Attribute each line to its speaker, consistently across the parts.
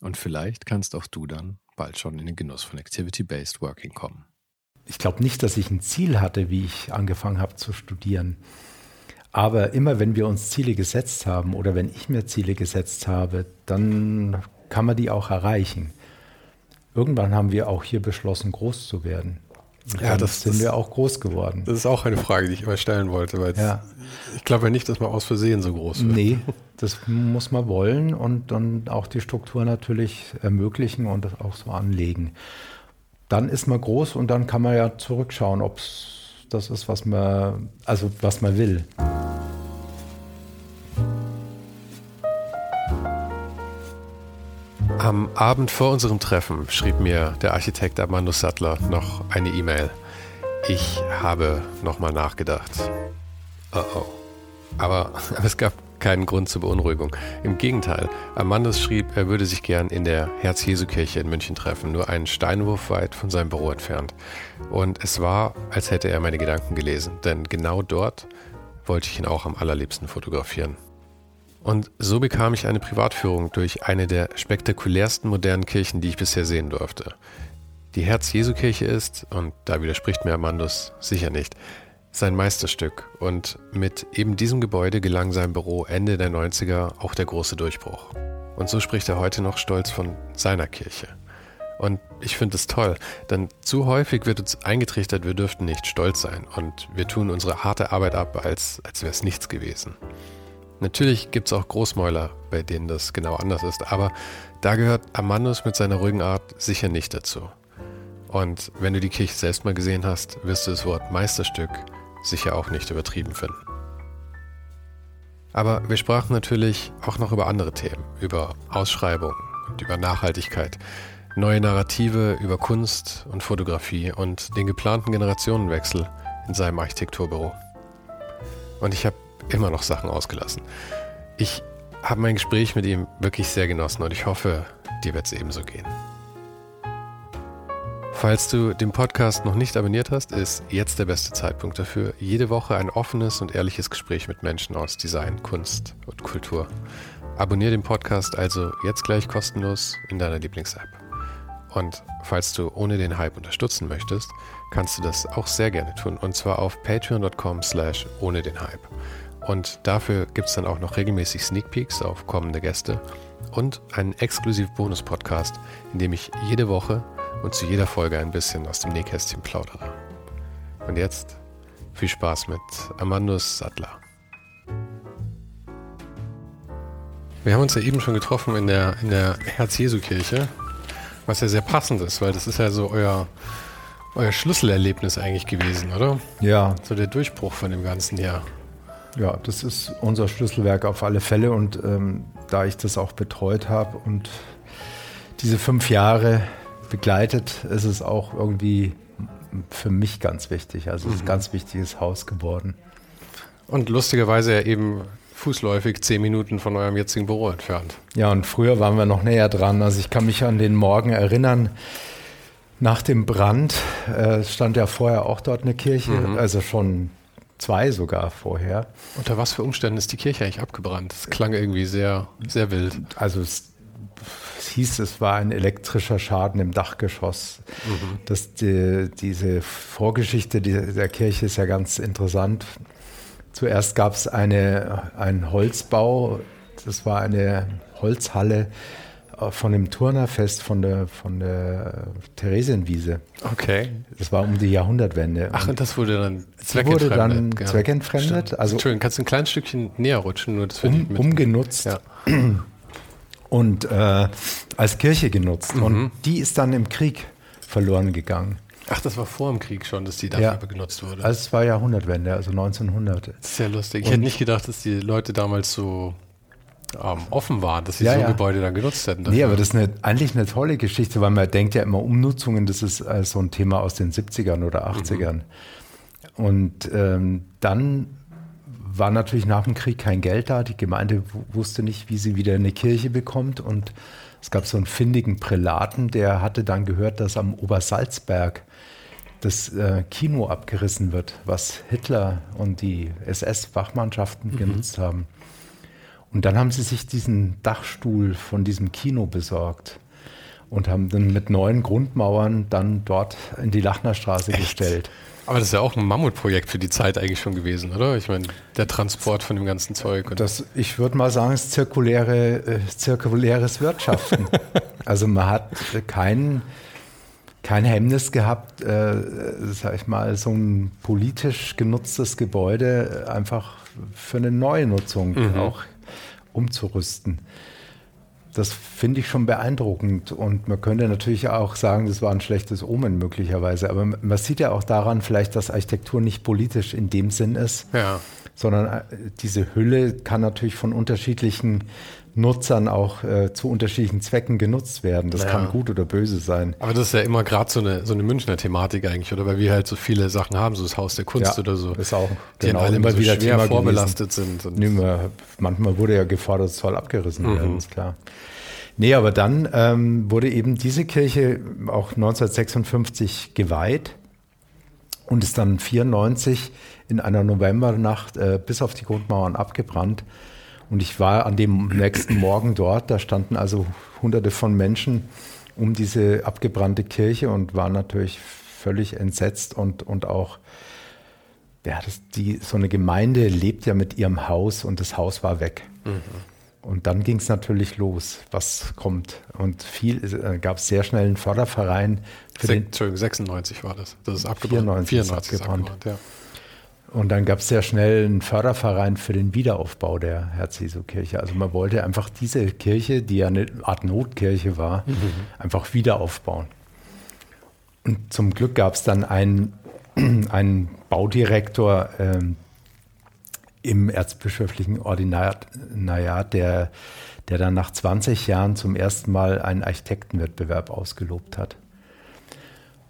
Speaker 1: Und vielleicht kannst auch du dann bald schon in den Genuss von Activity-Based Working kommen.
Speaker 2: Ich glaube nicht, dass ich ein Ziel hatte, wie ich angefangen habe zu studieren. Aber immer wenn wir uns Ziele gesetzt haben oder wenn ich mir Ziele gesetzt habe, dann kann man die auch erreichen. Irgendwann haben wir auch hier beschlossen, groß zu werden. Und ja, das sind das, wir auch groß geworden.
Speaker 1: Das ist auch eine Frage, die ich immer stellen wollte, weil ja. ich glaube ja nicht, dass man aus Versehen so groß wird.
Speaker 2: Nee, das muss man wollen und dann auch die Struktur natürlich ermöglichen und das auch so anlegen. Dann ist man groß und dann kann man ja zurückschauen, ob es das ist, was man, also was man will.
Speaker 1: Am Abend vor unserem Treffen schrieb mir der Architekt Armando Sattler noch eine E-Mail. Ich habe nochmal nachgedacht. Oh oh. Aber, es gab keinen Grund zur Beunruhigung. Im Gegenteil, Armandus schrieb, er würde sich gern in der Herz-Jesu-Kirche in München treffen, nur einen Steinwurf weit von seinem Büro entfernt. Und es war, als hätte er meine Gedanken gelesen, denn genau dort wollte ich ihn auch am allerliebsten fotografieren. Und so bekam ich eine Privatführung durch eine der spektakulärsten modernen Kirchen, die ich bisher sehen durfte. Die Herz-Jesu-Kirche ist, und da widerspricht mir Amandus sicher nicht, sein Meisterstück. Und mit eben diesem Gebäude gelang seinem Büro Ende der 90er auch der große Durchbruch. Und so spricht er heute noch stolz von seiner Kirche. Und ich finde es toll, denn zu häufig wird uns eingetrichtert, wir dürften nicht stolz sein und wir tun unsere harte Arbeit ab, als, als wäre es nichts gewesen. Natürlich gibt es auch Großmäuler, bei denen das genau anders ist, aber da gehört Amandus mit seiner ruhigen Art sicher nicht dazu. Und wenn du die Kirche selbst mal gesehen hast, wirst du das Wort Meisterstück sicher auch nicht übertrieben finden. Aber wir sprachen natürlich auch noch über andere Themen, über Ausschreibungen und über Nachhaltigkeit, neue Narrative über Kunst und Fotografie und den geplanten Generationenwechsel in seinem Architekturbüro. Und ich habe immer noch Sachen ausgelassen. Ich habe mein Gespräch mit ihm wirklich sehr genossen und ich hoffe, dir wird es ebenso gehen. Falls du den Podcast noch nicht abonniert hast, ist jetzt der beste Zeitpunkt dafür. Jede Woche ein offenes und ehrliches Gespräch mit Menschen aus Design, Kunst und Kultur. Abonniere den Podcast also jetzt gleich kostenlos in deiner Lieblings-App. Und falls du ohne den Hype unterstützen möchtest, kannst du das auch sehr gerne tun. Und zwar auf patreon.com slash ohne den Hype. Und dafür gibt es dann auch noch regelmäßig Sneak Peeks auf kommende Gäste und einen exklusiven Bonus-Podcast, in dem ich jede Woche und zu jeder Folge ein bisschen aus dem Nähkästchen plaudere. Und jetzt viel Spaß mit Amandus Sattler. Wir haben uns ja eben schon getroffen in der, in der Herz-Jesu-Kirche, was ja sehr passend ist, weil das ist ja so euer, euer Schlüsselerlebnis eigentlich gewesen, oder?
Speaker 2: Ja.
Speaker 1: So der Durchbruch von dem ganzen Jahr.
Speaker 2: Ja, das ist unser Schlüsselwerk auf alle Fälle und ähm, da ich das auch betreut habe und diese fünf Jahre begleitet, ist es auch irgendwie für mich ganz wichtig. Also es ist ein mhm. ganz wichtiges Haus geworden.
Speaker 1: Und lustigerweise ja eben fußläufig zehn Minuten von eurem jetzigen Büro entfernt.
Speaker 2: Ja, und früher waren wir noch näher dran. Also ich kann mich an den Morgen erinnern, nach dem Brand äh, stand ja vorher auch dort eine Kirche, mhm. also schon zwei sogar vorher.
Speaker 1: Unter was für Umständen ist die Kirche eigentlich abgebrannt? Das klang irgendwie sehr, sehr wild.
Speaker 2: Also es, es hieß, es war ein elektrischer Schaden im Dachgeschoss. Mhm. Das, die, diese Vorgeschichte der Kirche ist ja ganz interessant. Zuerst gab es eine, einen Holzbau, das war eine Holzhalle von dem Turnerfest von der, von der Theresienwiese.
Speaker 1: Okay.
Speaker 2: Das war um die Jahrhundertwende.
Speaker 1: Ach, und das wurde dann
Speaker 2: zweckentfremdet. Wurde dann ja. zweckentfremdet.
Speaker 1: Also Entschuldigung, kannst du ein kleines Stückchen näher rutschen? Nur das
Speaker 2: um, umgenutzt. Ja. Und äh, als Kirche genutzt. Mhm. Und die ist dann im Krieg verloren gegangen.
Speaker 1: Ach, das war vor dem Krieg schon, dass die dafür ja. genutzt wurde.
Speaker 2: Also es war Jahrhundertwende, also 1900.
Speaker 1: Das ist ja lustig. Ich und hätte nicht gedacht, dass die Leute damals so ähm, offen waren, dass sie ja, so ja. Gebäude dann genutzt hätten.
Speaker 2: Dafür. Nee, aber das ist eine, eigentlich eine tolle Geschichte, weil man denkt ja immer, Umnutzungen, das ist äh, so ein Thema aus den 70ern oder 80ern. Mhm. Und ähm, dann war natürlich nach dem Krieg kein Geld da. Die Gemeinde wusste nicht, wie sie wieder eine Kirche bekommt. Und es gab so einen findigen Prälaten, der hatte dann gehört, dass am Obersalzberg das äh, Kino abgerissen wird, was Hitler und die SS-Wachmannschaften mhm. genutzt haben. Und dann haben sie sich diesen Dachstuhl von diesem Kino besorgt und haben dann mit neuen Grundmauern dann dort in die Lachnerstraße Echt? gestellt.
Speaker 1: Aber das ist ja auch ein Mammutprojekt für die Zeit eigentlich schon gewesen, oder? Ich meine, der Transport von dem ganzen Zeug.
Speaker 2: Das, ich würde mal sagen, es ist zirkuläre, äh, zirkuläres Wirtschaften. also man hat kein, kein Hemmnis gehabt, äh, sag ich mal, so ein politisch genutztes Gebäude einfach für eine neue Nutzung mhm. auch umzurüsten. Das finde ich schon beeindruckend. Und man könnte natürlich auch sagen, das war ein schlechtes Omen möglicherweise. Aber man sieht ja auch daran vielleicht, dass Architektur nicht politisch in dem Sinn ist, ja. sondern äh, diese Hülle kann natürlich von unterschiedlichen Nutzern auch äh, zu unterschiedlichen Zwecken genutzt werden. Das ja. kann gut oder böse sein.
Speaker 1: Aber das ist ja immer gerade so eine, so eine Münchner Thematik eigentlich, oder? Weil wir halt so viele Sachen haben, so das Haus der Kunst ja, oder so.
Speaker 2: Ist auch
Speaker 1: die genau, alle immer so wieder schwer Thema vorbelastet gewesen. sind.
Speaker 2: Mehr, manchmal wurde ja gefordert, es soll abgerissen mhm. werden, ist klar. Nee, aber dann ähm, wurde eben diese Kirche auch 1956 geweiht und ist dann 94 in einer Novembernacht äh, bis auf die Grundmauern abgebrannt. Und ich war an dem nächsten Morgen dort. Da standen also hunderte von Menschen um diese abgebrannte Kirche und waren natürlich völlig entsetzt und, und auch, ja, das, die, so eine Gemeinde lebt ja mit ihrem Haus und das Haus war weg. Mhm. Und dann ging es natürlich los, was kommt. Und viel äh, gab es sehr schnell einen Förderverein.
Speaker 1: Für Se den, Entschuldigung, 96 war das. Das ist abgebrannt.
Speaker 2: 94, 94 ist abgebrannt. abgebrannt ja. Und dann gab es sehr schnell einen Förderverein für den Wiederaufbau der Herz-Jesu-Kirche. Also man wollte einfach diese Kirche, die ja eine Art Notkirche war, mhm. einfach wieder aufbauen. Und zum Glück gab es dann einen, einen Baudirektor ähm, im erzbischöflichen Ordinat, der, der dann nach 20 Jahren zum ersten Mal einen Architektenwettbewerb ausgelobt hat.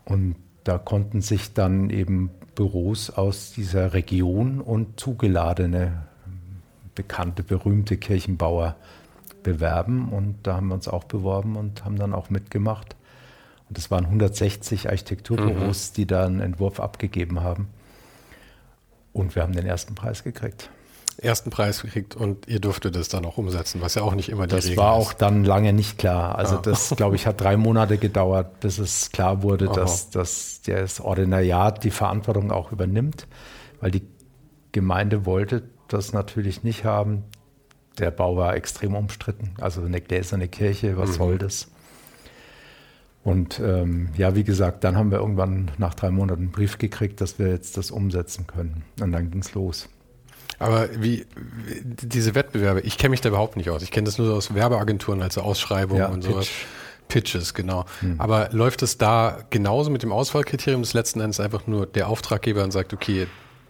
Speaker 2: Und da konnten sich dann eben Büros aus dieser Region und zugeladene, bekannte, berühmte Kirchenbauer bewerben. Und da haben wir uns auch beworben und haben dann auch mitgemacht. Und es waren 160 Architekturbüros, mhm. die da einen Entwurf abgegeben haben. Und wir haben den ersten Preis gekriegt
Speaker 1: ersten Preis gekriegt und ihr durftet es dann auch umsetzen, was ja auch nicht immer die
Speaker 2: das
Speaker 1: Regel
Speaker 2: ist. Das war auch dann lange nicht klar. Also ah. das, glaube ich, hat drei Monate gedauert, bis es klar wurde, dass, dass das Ordinariat die Verantwortung auch übernimmt, weil die Gemeinde wollte das natürlich nicht haben. Der Bau war extrem umstritten. Also eine gläserne Kirche, was mhm. soll das? Und ähm, ja, wie gesagt, dann haben wir irgendwann nach drei Monaten einen Brief gekriegt, dass wir jetzt das umsetzen können. Und dann ging es los.
Speaker 1: Aber wie, diese Wettbewerbe, ich kenne mich da überhaupt nicht aus. Ich kenne das nur aus Werbeagenturen, also Ausschreibungen ja, und sowas. Pitches, genau. Hm. Aber läuft es da genauso mit dem Auswahlkriterium des letzten Endes einfach nur der Auftraggeber und sagt, okay,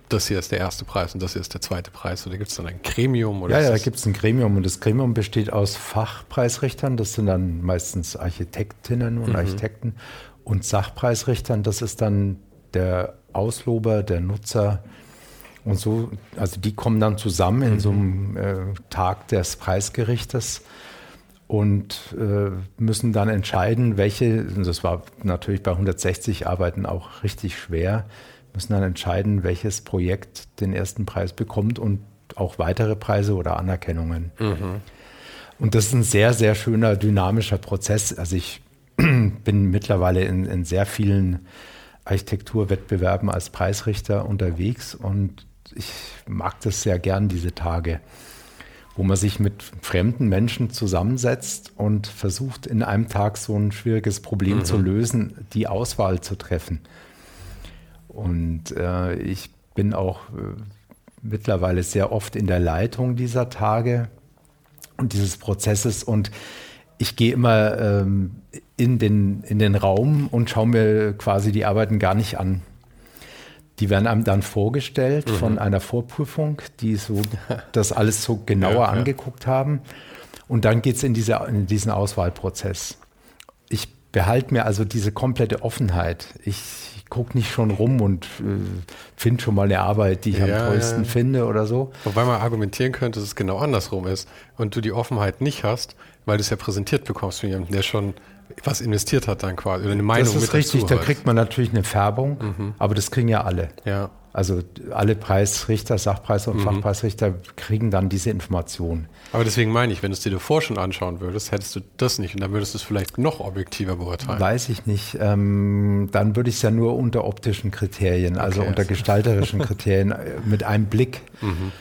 Speaker 1: das hier ist der erste Preis und das hier ist der zweite Preis? Oder gibt es dann ein Gremium? Oder
Speaker 2: ja, ja, da gibt es ein Gremium und das Gremium besteht aus Fachpreisrichtern, das sind dann meistens Architektinnen und mhm. Architekten und Sachpreisrichtern, das ist dann der Auslober, der Nutzer, und so, also die kommen dann zusammen in mhm. so einem äh, Tag des Preisgerichtes und äh, müssen dann entscheiden, welche, das war natürlich bei 160 Arbeiten auch richtig schwer, müssen dann entscheiden, welches Projekt den ersten Preis bekommt und auch weitere Preise oder Anerkennungen. Mhm. Und das ist ein sehr, sehr schöner, dynamischer Prozess. Also ich bin mittlerweile in, in sehr vielen Architekturwettbewerben als Preisrichter unterwegs und ich mag das sehr gern, diese Tage, wo man sich mit fremden Menschen zusammensetzt und versucht, in einem Tag so ein schwieriges Problem mhm. zu lösen, die Auswahl zu treffen. Und äh, ich bin auch äh, mittlerweile sehr oft in der Leitung dieser Tage und dieses Prozesses und ich gehe immer ähm, in, den, in den Raum und schaue mir quasi die Arbeiten gar nicht an. Die werden einem dann vorgestellt mhm. von einer Vorprüfung, die so das alles so genauer ja, angeguckt haben. Und dann geht es in, diese, in diesen Auswahlprozess. Ich behalte mir also diese komplette Offenheit. Ich gucke nicht schon rum und äh, finde schon mal eine Arbeit, die ich ja, am tollsten ja. finde oder so.
Speaker 1: Wobei man argumentieren könnte, dass es genau andersrum ist und du die Offenheit nicht hast, weil du es ja präsentiert bekommst von jemandem, der schon was investiert hat dann quasi oder eine Meinung
Speaker 2: Das ist richtig, da kriegt man natürlich eine Färbung, mhm. aber das kriegen ja alle.
Speaker 1: Ja.
Speaker 2: Also alle Preisrichter, Sachpreis- und mhm. Fachpreisrichter kriegen dann diese Informationen.
Speaker 1: Aber deswegen meine ich, wenn du es dir davor schon anschauen würdest, hättest du das nicht und dann würdest du es vielleicht noch objektiver beurteilen.
Speaker 2: Weiß ich nicht. Ähm, dann würde ich es ja nur unter optischen Kriterien, also okay, unter gestalterischen Kriterien äh, mit einem Blick. Mhm.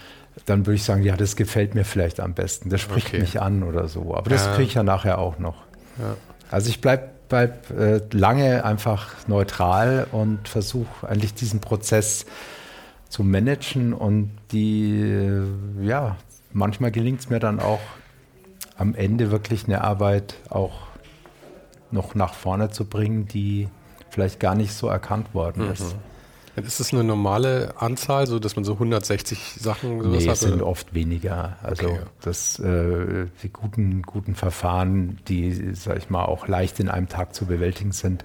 Speaker 2: Dann würde ich sagen, ja, das gefällt mir vielleicht am besten. Das spricht okay. mich an oder so. Aber das ja. kriege ich ja nachher auch noch. Ja. Also ich bleibe bleib, äh, lange einfach neutral und versuche eigentlich diesen Prozess zu managen und die, äh, ja, manchmal gelingt es mir dann auch am Ende wirklich eine Arbeit auch noch nach vorne zu bringen, die vielleicht gar nicht so erkannt worden mhm. Ist.
Speaker 1: Es eine normale Anzahl, so dass man so 160 Sachen
Speaker 2: sowas nee, hat? sind oft weniger. Also okay. das, äh, die guten, guten Verfahren, die, sag ich mal, auch leicht in einem Tag zu bewältigen sind,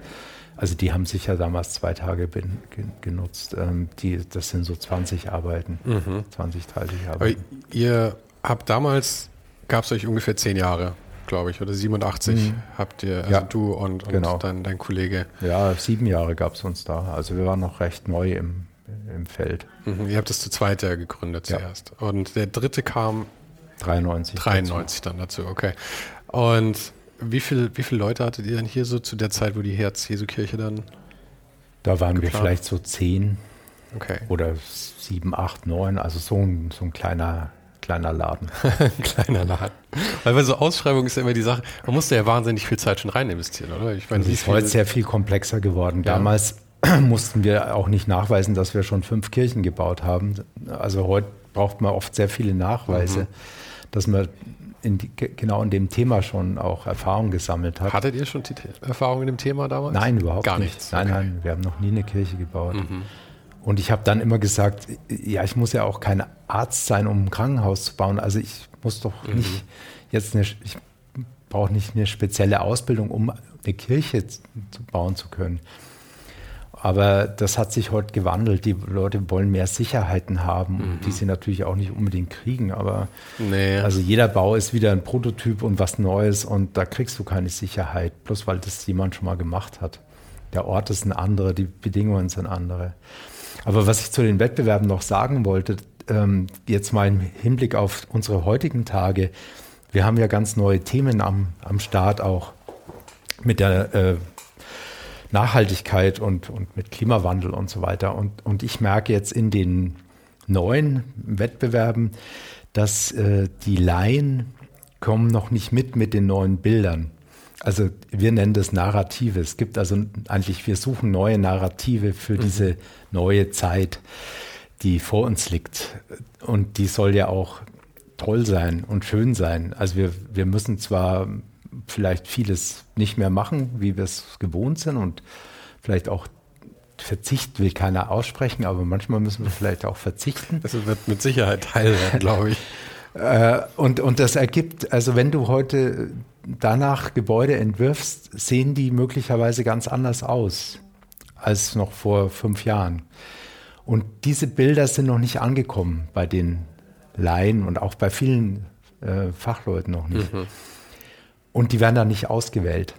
Speaker 2: also die haben sicher damals zwei Tage bin, genutzt. Ähm, die, das sind so 20 Arbeiten, mhm. 20, 30 Arbeiten.
Speaker 1: Aber ihr habt damals, gab es euch ungefähr zehn Jahre glaube ich, oder 87 mhm. habt ihr, also
Speaker 2: ja,
Speaker 1: du und, und
Speaker 2: genau.
Speaker 1: dann dein Kollege.
Speaker 2: Ja, sieben Jahre gab es uns da. Also wir waren noch recht neu im, im Feld.
Speaker 1: Mhm, ihr habt es zu zweit ja gegründet ja. zuerst. Und der dritte kam
Speaker 2: 93.
Speaker 1: 93 dazu. dann dazu, okay. Und wie, viel, wie viele Leute hattet ihr denn hier so zu der Zeit, wo die Herz-Jesu-Kirche dann?
Speaker 2: Da waren geplant? wir vielleicht so zehn.
Speaker 1: Okay.
Speaker 2: Oder sieben, acht, neun, also so ein, so ein kleiner kleiner Laden.
Speaker 1: kleiner Laden. Weil bei so Ausschreibungen ist ja immer die Sache, man musste ja wahnsinnig viel Zeit schon rein investieren, oder?
Speaker 2: Ich meine, das ist heute sehr viel komplexer geworden. Ja. Damals mussten wir auch nicht nachweisen, dass wir schon fünf Kirchen gebaut haben. Also heute braucht man oft sehr viele Nachweise, mhm. dass man in die, genau in dem Thema schon auch Erfahrung gesammelt hat.
Speaker 1: Hattet ihr schon Erfahrung in dem Thema damals?
Speaker 2: Nein, überhaupt Gar nicht. Nichts. Nein, okay. nein, wir haben noch nie eine Kirche gebaut. Mhm. Und ich habe dann immer gesagt, ja, ich muss ja auch kein Arzt sein, um ein Krankenhaus zu bauen. Also ich muss doch mhm. nicht jetzt eine, ich brauche nicht eine spezielle Ausbildung, um eine Kirche zu bauen zu können. Aber das hat sich heute gewandelt. Die Leute wollen mehr Sicherheiten haben, mhm. die sie natürlich auch nicht unbedingt kriegen. Aber nee. also jeder Bau ist wieder ein Prototyp und was Neues und da kriegst du keine Sicherheit, bloß weil das jemand schon mal gemacht hat. Der Ort ist ein anderer, die Bedingungen sind andere. Aber was ich zu den Wettbewerben noch sagen wollte, ähm, jetzt mal im Hinblick auf unsere heutigen Tage, wir haben ja ganz neue Themen am, am Start auch mit der äh, Nachhaltigkeit und, und mit Klimawandel und so weiter. Und, und ich merke jetzt in den neuen Wettbewerben, dass äh, die Laien kommen noch nicht mit mit den neuen Bildern. Also wir nennen das Narrative. Es gibt also eigentlich, wir suchen neue Narrative für mhm. diese neue Zeit, die vor uns liegt. Und die soll ja auch toll sein und schön sein. Also wir, wir müssen zwar vielleicht vieles nicht mehr machen, wie wir es gewohnt sind und vielleicht auch Verzicht will keiner aussprechen, aber manchmal müssen wir vielleicht auch verzichten.
Speaker 1: Das wird mit Sicherheit Teil werden, glaube ich.
Speaker 2: Äh, und, und das ergibt, also wenn du heute danach Gebäude entwirfst, sehen die möglicherweise ganz anders aus als noch vor fünf Jahren. Und diese Bilder sind noch nicht angekommen bei den Laien und auch bei vielen äh, Fachleuten noch nicht. Mhm. Und die werden dann nicht ausgewählt.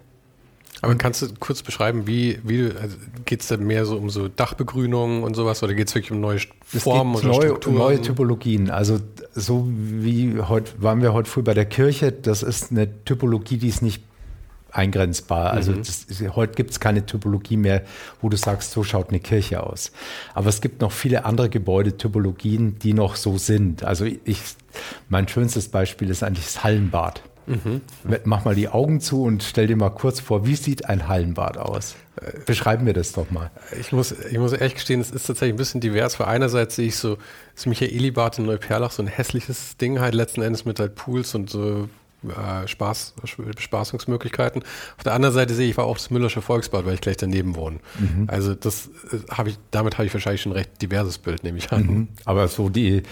Speaker 1: Aber kannst du kurz beschreiben, wie, wie also geht es denn mehr so um so Dachbegrünung und sowas oder geht es wirklich um neue Formen oder
Speaker 2: neue, Strukturen? Neue Typologien. Also so wie heute waren wir heute früh bei der Kirche, das ist eine Typologie, die es nicht eingrenzbar. Also mhm. das, heute gibt es keine Typologie mehr, wo du sagst, so schaut eine Kirche aus. Aber es gibt noch viele andere Gebäudetypologien, die noch so sind. Also ich, mein schönstes Beispiel ist eigentlich das Hallenbad. Mhm. Mach mal die Augen zu und stell dir mal kurz vor, wie sieht ein Hallenbad aus? Beschreiben wir das doch mal.
Speaker 1: Ich muss, ich muss ehrlich gestehen, es ist tatsächlich ein bisschen divers, weil einerseits sehe ich so das Michaelibad in Neuperlach, so ein hässliches Ding halt letzten Endes mit halt Pools und so äh, Spaß, Bespaßungsmöglichkeiten. Auf der anderen Seite sehe ich war auch das Müllersche Volksbad, weil ich gleich daneben wohne. Mhm. Also das äh, habe ich, damit habe ich wahrscheinlich schon ein recht diverses Bild, nehme ich an. Mhm.
Speaker 2: Aber so die äh,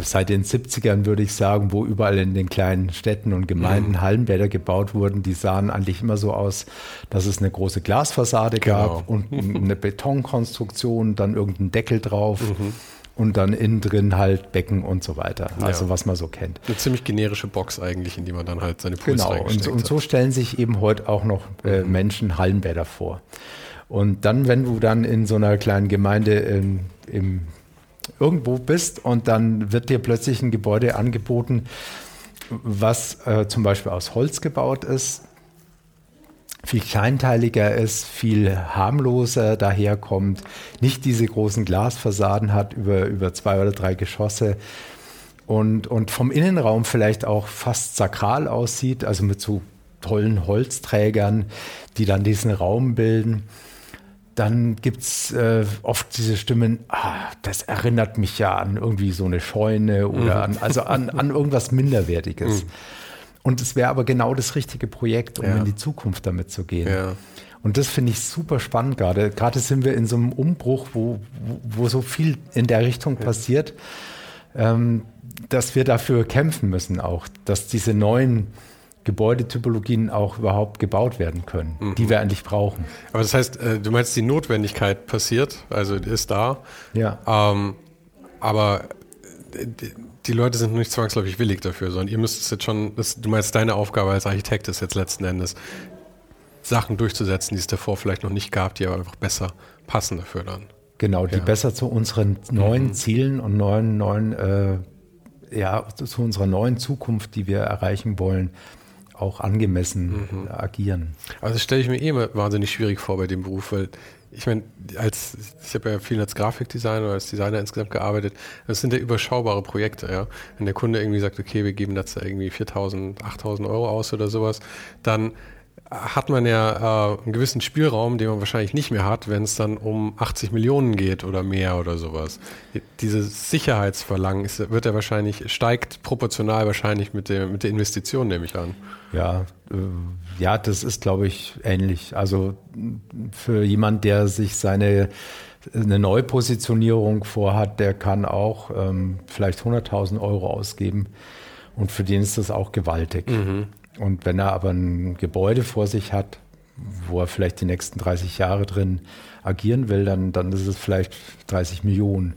Speaker 2: seit den 70ern würde ich sagen, wo überall in den kleinen Städten und Gemeinden mhm. Hallenbäder gebaut wurden, die sahen eigentlich immer so aus, dass es eine große Glasfassade genau. gab und eine Betonkonstruktion, dann irgendein Deckel drauf. Mhm. Und dann innen drin halt Becken und so weiter. Also ja. was man so kennt.
Speaker 1: Eine ziemlich generische Box eigentlich, in die man dann halt seine Pools
Speaker 2: Genau, und, und, so stellen sich eben heute auch noch äh, mhm. Menschen Hallenbäder vor. Und dann, wenn du dann in so einer kleinen Gemeinde in, im irgendwo bist und dann wird dir plötzlich ein Gebäude angeboten, was äh, zum Beispiel aus Holz gebaut ist, viel kleinteiliger ist, viel harmloser daherkommt, nicht diese großen Glasfassaden hat über, über zwei oder drei Geschosse und, und vom Innenraum vielleicht auch fast sakral aussieht, also mit so tollen Holzträgern, die dann diesen Raum bilden dann gibt es äh, oft diese Stimmen, ah, das erinnert mich ja an irgendwie so eine Scheune oder mhm. an, also an, an irgendwas Minderwertiges. Mhm. Und es wäre aber genau das richtige Projekt, um ja. in die Zukunft damit zu gehen. Ja. Und das finde ich super spannend gerade. Gerade sind wir in so einem Umbruch, wo, wo, so viel in der Richtung ja. passiert, ähm, dass wir dafür kämpfen müssen auch, dass diese neuen Gebäudetypologien auch überhaupt gebaut werden können, mhm. die wir eigentlich brauchen.
Speaker 1: Aber das heißt, äh, du meinst, die Notwendigkeit passiert, also ist da.
Speaker 2: Ja.
Speaker 1: Ähm, aber äh, die Leute sind nicht zwangsläufig willig dafür, sondern ihr müsst es jetzt schon, das, du meinst, deine Aufgabe als Architekt ist jetzt letzten Endes, Sachen durchzusetzen, die es davor vielleicht noch nicht gab, die aber einfach besser passen dafür dann.
Speaker 2: Genau, die ja. besser zu unseren neuen mhm. Zielen und neuen, neuen äh, ja, zu unserer neuen Zukunft, die wir erreichen wollen, auch angemessen mhm. agieren.
Speaker 1: Also das stelle ich mir eh immer wahnsinnig schwierig vor bei dem Beruf, weil ich meine, als ich habe ja viel als Grafikdesigner oder als Designer insgesamt gearbeitet, das sind ja überschaubare Projekte, ja. Wenn der Kunde irgendwie sagt, okay, wir geben dazu irgendwie 4.000, 8.000 Euro aus oder sowas, dann hat man ja äh, einen gewissen Spielraum, den man wahrscheinlich nicht mehr hat, wenn es dann um 80 Millionen geht oder mehr oder sowas. Dieses Sicherheitsverlangen ist, wird ja wahrscheinlich, steigt proportional wahrscheinlich mit der, mit der Investition, nehme ich an.
Speaker 2: Ja, äh, ja, das ist, glaube ich, ähnlich. Also für jemand, der sich seine eine Neupositionierung vorhat, der kann auch ähm, vielleicht 100.000 Euro ausgeben und für den ist das auch gewaltig. Mhm. Und wenn er aber ein Gebäude vor sich hat, wo er vielleicht die nächsten 30 Jahre drin agieren will, dann, dann ist es vielleicht 30 Millionen.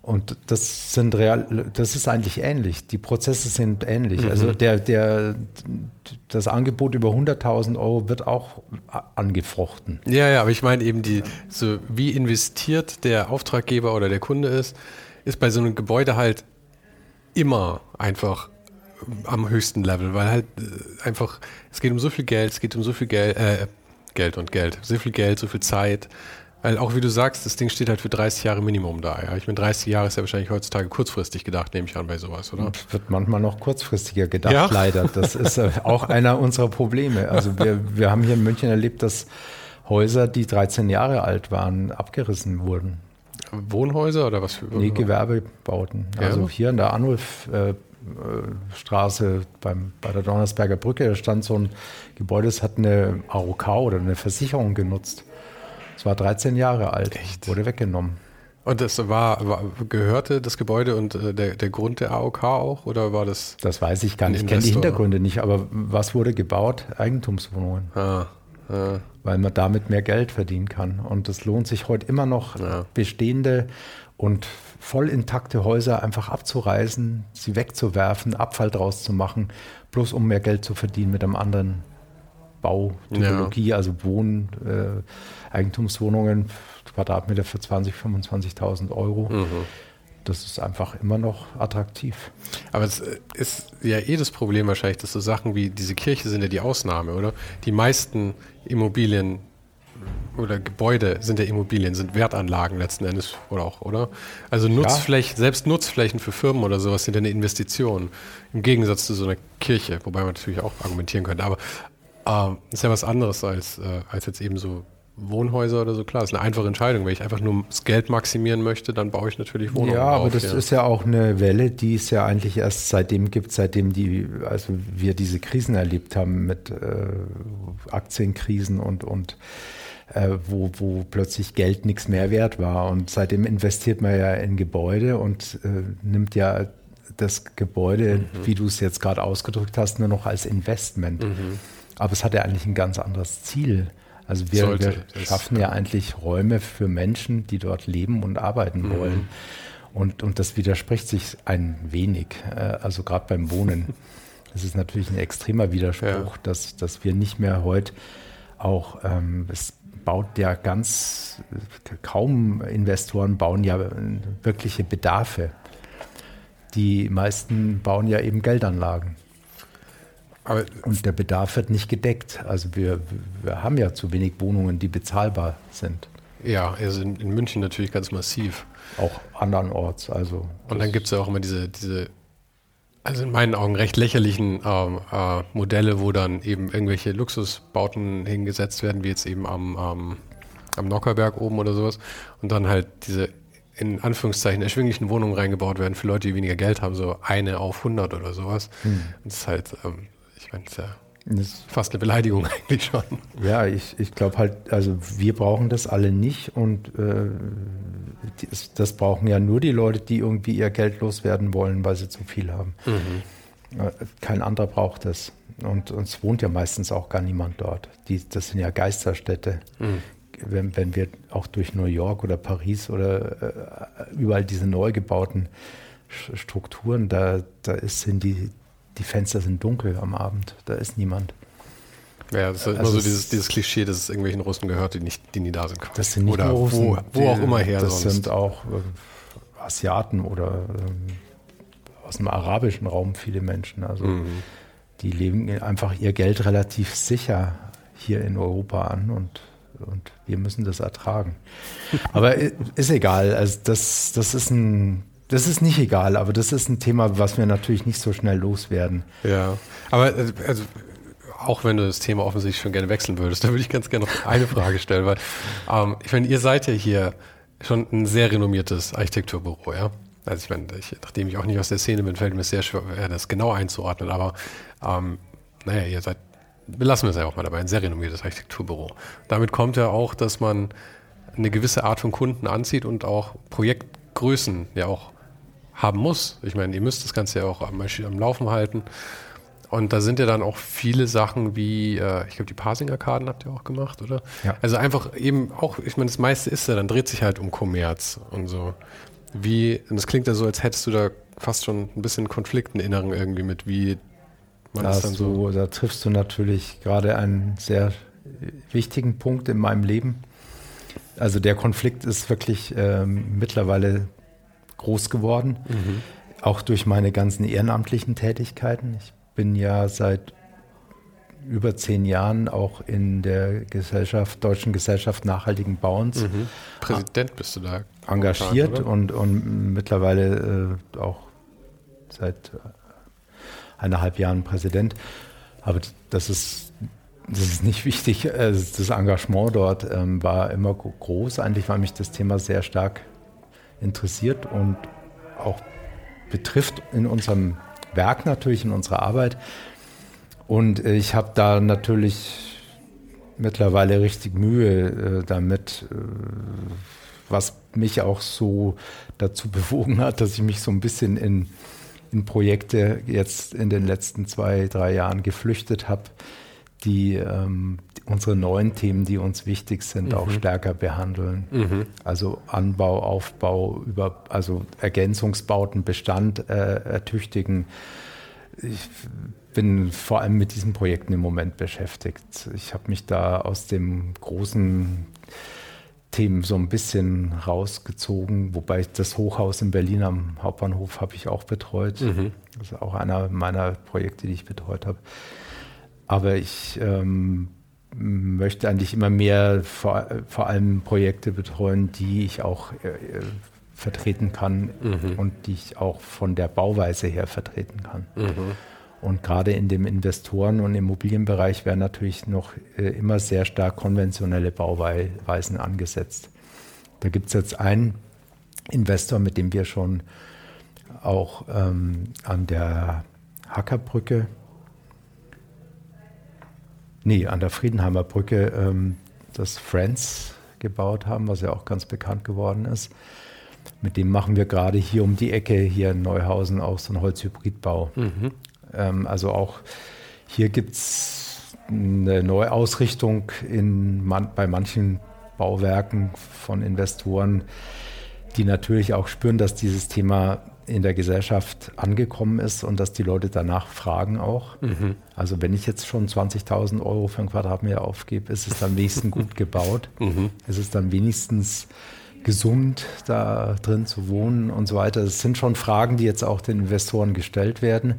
Speaker 2: Und das sind real, das ist eigentlich ähnlich. Die Prozesse sind ähnlich. Mhm. Also der, der, das Angebot über 100.000 Euro wird auch angefochten.
Speaker 1: Ja, ja, aber ich meine eben die, so wie investiert der Auftraggeber oder der Kunde ist, ist bei so einem Gebäude halt immer einfach am höchsten Level, weil halt äh, einfach, es geht um so viel Geld, es geht um so viel Geld, äh, Geld und Geld, so viel Geld, so viel Zeit. Weil auch wie du sagst, das Ding steht halt für 30 Jahre Minimum da. Ja? Ich meine, 30 Jahre ist ja wahrscheinlich heutzutage kurzfristig gedacht, nehme ich an bei sowas, oder?
Speaker 2: Und wird manchmal noch kurzfristiger gedacht, ja? leider. Das ist äh, auch einer unserer Probleme. Also wir, wir haben hier in München erlebt, dass Häuser, die 13 Jahre alt waren, abgerissen wurden.
Speaker 1: Wohnhäuser oder was für?
Speaker 2: Nee, Gewerbebauten. Ja. Also hier in der Anruf äh, Straße beim, bei der Donnersberger Brücke, da stand so ein Gebäude, das hat eine AOK oder eine Versicherung genutzt. Es war 13 Jahre alt, Echt? wurde weggenommen.
Speaker 1: Und das war, war, gehörte das Gebäude und äh, der, der Grund der AOK auch oder war das?
Speaker 2: Das weiß ich gar nicht. Ich kenne die Hintergründe nicht, aber was wurde gebaut? Eigentumswohnungen. Ah, ah. Weil man damit mehr Geld verdienen kann. Und es lohnt sich heute immer noch, ja. bestehende und voll intakte Häuser einfach abzureißen, sie wegzuwerfen, Abfall draus zu machen, bloß um mehr Geld zu verdienen mit einem anderen Bautypologie, ja. also Wohn, äh, Eigentumswohnungen, Quadratmeter für 20.000, 25.000 Euro. Mhm. das ist einfach immer noch attraktiv.
Speaker 1: Aber es ist ja eh das Problem wahrscheinlich, dass so Sachen wie diese Kirche sind ja die Ausnahme, oder? Die meisten Immobilien oder Gebäude sind ja Immobilien, sind Wertanlagen letzten Endes oder auch, oder? Also Nutzflächen, ja. selbst Nutzflächen für Firmen oder sowas sind ja eine Investition. Im Gegensatz zu so einer Kirche, wobei man natürlich auch argumentieren könnte. Aber äh, ist ja was anderes als, äh, als jetzt eben so Wohnhäuser oder so, klar, das ist eine einfache Entscheidung. Wenn ich einfach nur das Geld maximieren möchte, dann baue ich natürlich Wohnungen.
Speaker 2: Ja, aber auf, das ja. ist ja auch eine Welle, die es ja eigentlich erst seitdem gibt, seitdem die, also wir diese Krisen erlebt haben mit äh, Aktienkrisen und, und äh, wo, wo plötzlich Geld nichts mehr wert war. Und seitdem investiert man ja in Gebäude und äh, nimmt ja das Gebäude, mhm. wie du es jetzt gerade ausgedrückt hast, nur noch als Investment. Mhm. Aber es hat ja eigentlich ein ganz anderes Ziel. Also wir, wir schaffen ja eigentlich Räume für Menschen, die dort leben und arbeiten mhm. wollen. Und, und das widerspricht sich ein wenig, äh, also gerade beim Wohnen. Das ist natürlich ein extremer Widerspruch, ja. dass, dass wir nicht mehr heute auch, ähm, es baut ja ganz, kaum Investoren bauen ja wirkliche Bedarfe. Die meisten bauen ja eben Geldanlagen. Aber und der Bedarf wird nicht gedeckt. Also wir, wir haben ja zu wenig Wohnungen, die bezahlbar sind.
Speaker 1: Ja, also in, in München natürlich ganz massiv.
Speaker 2: Auch andernorts. Also
Speaker 1: und dann gibt es ja auch immer diese, diese, also in meinen Augen recht lächerlichen ähm, äh, Modelle, wo dann eben irgendwelche Luxusbauten hingesetzt werden, wie jetzt eben am, ähm, am Nockerberg oben oder sowas. Und dann halt diese in Anführungszeichen erschwinglichen Wohnungen reingebaut werden für Leute, die weniger Geld haben, so eine auf 100 oder sowas. Hm. Das ist halt ähm, ich meine, das ist fast eine Beleidigung eigentlich schon.
Speaker 2: Ja, ich, ich glaube halt, also wir brauchen das alle nicht und äh, das, das, brauchen ja nur die Leute, die irgendwie ihr Geld loswerden wollen, weil sie zu viel haben. Mhm. Äh, kein anderer braucht das. Und es wohnt ja meistens auch gar niemand dort. Die, das sind ja Geisterstädte. Mhm. Wenn, wenn wir auch durch New York oder Paris oder äh, überall diese neu gebauten Strukturen, da, da ist, sind die, die Fenster sind dunkel am Abend, da ist niemand.
Speaker 1: Ja, das ist also immer so dieses, dieses Klischee, dass es irgendwelchen Russen gehört, die nicht, die nie da sind.
Speaker 2: Das sind nicht
Speaker 1: oder
Speaker 2: nur
Speaker 1: Russen, wo, wo die, auch immer her
Speaker 2: Das sonst. sind auch äh, Asiaten oder äh, aus dem arabischen Raum viele Menschen. Also mhm. die leben einfach ihr Geld relativ sicher hier in Europa an und, und wir müssen das ertragen. Aber ist egal. Also das, das ist ein das ist nicht egal, aber das ist ein Thema, was wir natürlich nicht so schnell loswerden.
Speaker 1: Ja, aber äh, also, auch wenn du das Thema offensichtlich schon gerne wechseln würdest, da würde ich ganz gerne noch eine Frage stellen, weil ähm, ich meine, ihr seid ja hier schon ein sehr renommiertes Architekturbüro, ja? Also ich meine, ich, nachdem ich auch nicht aus der Szene bin, fällt mir sehr schwer, das genau einzuordnen, aber ähm, naja, ihr seid, belassen wir es ja auch mal dabei, ein sehr renommiertes Architekturbüro. Damit kommt ja auch, dass man eine gewisse Art von Kunden anzieht und auch Projektgrößen ja auch haben muss. Ich meine, ihr müsst das Ganze ja auch am, am Laufen halten. Und da sind ja dann auch viele Sachen wie, äh, ich glaube, die Parsing-Arkaden habt ihr auch gemacht, oder? Ja. Also einfach eben auch, ich meine, das meiste ist ja, dann dreht sich halt um Kommerz und so. Wie, und das klingt ja so, als hättest du da fast schon ein bisschen Konflikten inneren irgendwie mit, wie
Speaker 2: man da, dann so. da triffst du natürlich gerade einen sehr wichtigen Punkt in meinem Leben. Also der Konflikt ist wirklich ähm, mittlerweile groß geworden, mhm. auch durch meine ganzen ehrenamtlichen Tätigkeiten. Ich bin ja seit über zehn Jahren auch in der Gesellschaft, Deutschen Gesellschaft Nachhaltigen Bauens. Mhm.
Speaker 1: Präsident bist du da.
Speaker 2: Engagiert und, und mittlerweile äh, auch seit eineinhalb Jahren Präsident. Aber das ist, das ist nicht wichtig. Äh, das Engagement dort ähm, war immer groß, eigentlich, weil mich das Thema sehr stark interessiert und auch betrifft in unserem Werk natürlich, in unserer Arbeit. Und äh, ich habe da natürlich mittlerweile richtig Mühe äh, damit, äh, was mich auch so dazu bewogen hat, dass ich mich so ein bisschen in, in Projekte jetzt in den letzten zwei, drei Jahren geflüchtet habe, die ähm, unsere neuen Themen, die uns wichtig sind, mhm. auch stärker behandeln. Mhm. Also Anbau, Aufbau, über, also Ergänzungsbauten, Bestand äh, ertüchtigen. Ich bin vor allem mit diesen Projekten im Moment beschäftigt. Ich habe mich da aus dem großen Themen so ein bisschen rausgezogen, wobei das Hochhaus in Berlin am Hauptbahnhof habe ich auch betreut. Mhm. Das ist auch einer meiner Projekte, die ich betreut habe. Aber ich ähm, möchte eigentlich immer mehr vor, vor, allem Projekte betreuen, die ich auch äh, vertreten kann mhm. und die ich auch von der Bauweise her vertreten kann. Mhm. Und gerade in dem Investoren- und Immobilienbereich werden natürlich noch äh, immer sehr stark konventionelle Bauweisen angesetzt. Da gibt es jetzt einen Investor, mit dem wir schon auch ähm, an der Hackerbrücke, nee, an der Friedenheimer Brücke ähm, das Friends gebaut haben, was ja auch ganz bekannt geworden ist. Mit dem machen wir gerade hier um die Ecke, hier in Neuhausen, auch so einen Holzhybridbau. Mhm. Ähm, also auch hier gibt es eine Neuausrichtung in man, bei manchen Bauwerken von Investoren, die natürlich auch spüren, dass dieses Thema in der Gesellschaft angekommen ist und dass die Leute danach fragen auch. Mhm. Also wenn ich jetzt schon 20.000 Euro für einen Quadratmeter aufgebe, ist es dann wenigstens gut gebaut. Mhm. Ist es dann wenigstens gesund, da drin zu wohnen und so weiter. Das sind schon Fragen, die jetzt auch den Investoren gestellt werden.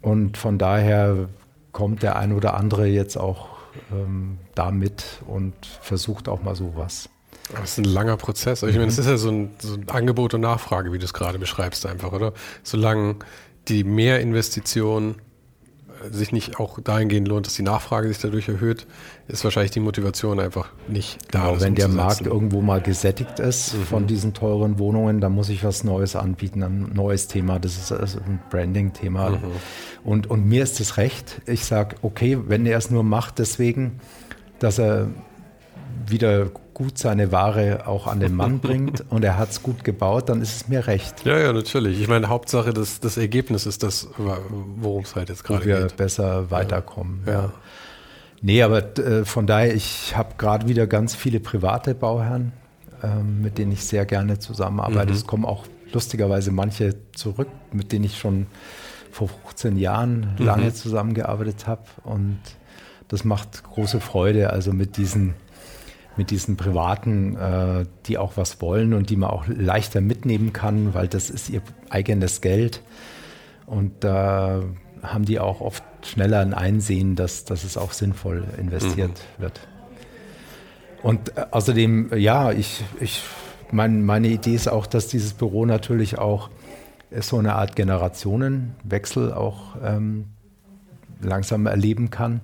Speaker 2: Und von daher kommt der ein oder andere jetzt auch ähm, damit und versucht auch mal sowas.
Speaker 1: Das ist ein langer Prozess. Ich meine, es ist ja so ein, so ein, Angebot und Nachfrage, wie du es gerade beschreibst, einfach, oder? Solange die Mehrinvestition sich nicht auch dahingehend lohnt, dass die Nachfrage sich dadurch erhöht, ist wahrscheinlich die Motivation einfach nicht
Speaker 2: da. Genau, wenn der Markt irgendwo mal gesättigt ist mhm. von diesen teuren Wohnungen, dann muss ich was Neues anbieten, ein neues Thema. Das ist also ein Branding-Thema. Mhm. Und, und mir ist es recht. Ich sage, okay, wenn er es nur macht, deswegen, dass er wieder gut seine Ware auch an den Mann bringt und er hat es gut gebaut, dann ist es mir recht.
Speaker 1: Ja, ja, natürlich. Ich meine, Hauptsache das, das Ergebnis ist das, worum es halt jetzt gerade geht. wir
Speaker 2: besser weiterkommen. Ja. ja. Nee, aber äh, von daher, ich habe gerade wieder ganz viele private Bauherren, äh, mit denen ich sehr gerne zusammenarbeite. Mhm. Es kommen auch lustigerweise manche zurück, mit denen ich schon vor 15 Jahren mhm. lange zusammengearbeitet habe und das macht große Freude, also mit diesen mit diesen Privaten, äh, die auch was wollen und die man auch leichter mitnehmen kann, weil das ist ihr eigenes Geld. Und da haben die auch oft schneller ein Einsehen, dass, dass es auch sinnvoll investiert mhm. wird. Und äh, außerdem, ja, ich, ich, mein, meine Idee ist auch, dass dieses Büro natürlich auch so eine Art Generationenwechsel auch ähm, langsam erleben kann.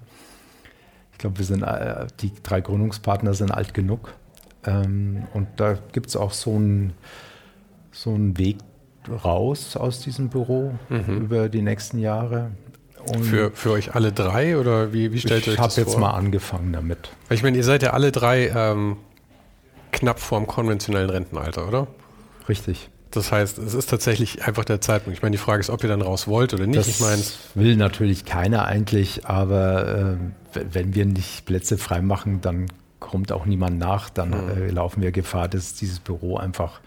Speaker 2: Ich glaube, wir sind äh, die drei Gründungspartner sind alt genug. Ähm, und da gibt es auch so einen so Weg raus aus diesem Büro mhm. über die nächsten Jahre.
Speaker 1: für, für euch alle drei oder wie, wie stellt ihr euch das
Speaker 2: vor? Ich habe jetzt mal angefangen damit.
Speaker 1: Ich meine, ihr seid ja alle drei ähm, knapp vorm konventionellen Rentenalter, oder?
Speaker 2: Richtig.
Speaker 1: Das heißt, es ist tatsächlich einfach der Zeitpunkt. Ich meine, die Frage ist, ob ihr dann raus wollt oder nicht.
Speaker 2: Das
Speaker 1: ich meine,
Speaker 2: will natürlich keiner eigentlich, aber äh, wenn wir nicht Plätze freimachen, dann kommt auch niemand nach. Dann mhm. äh, laufen wir Gefahr, dass dieses Büro einfach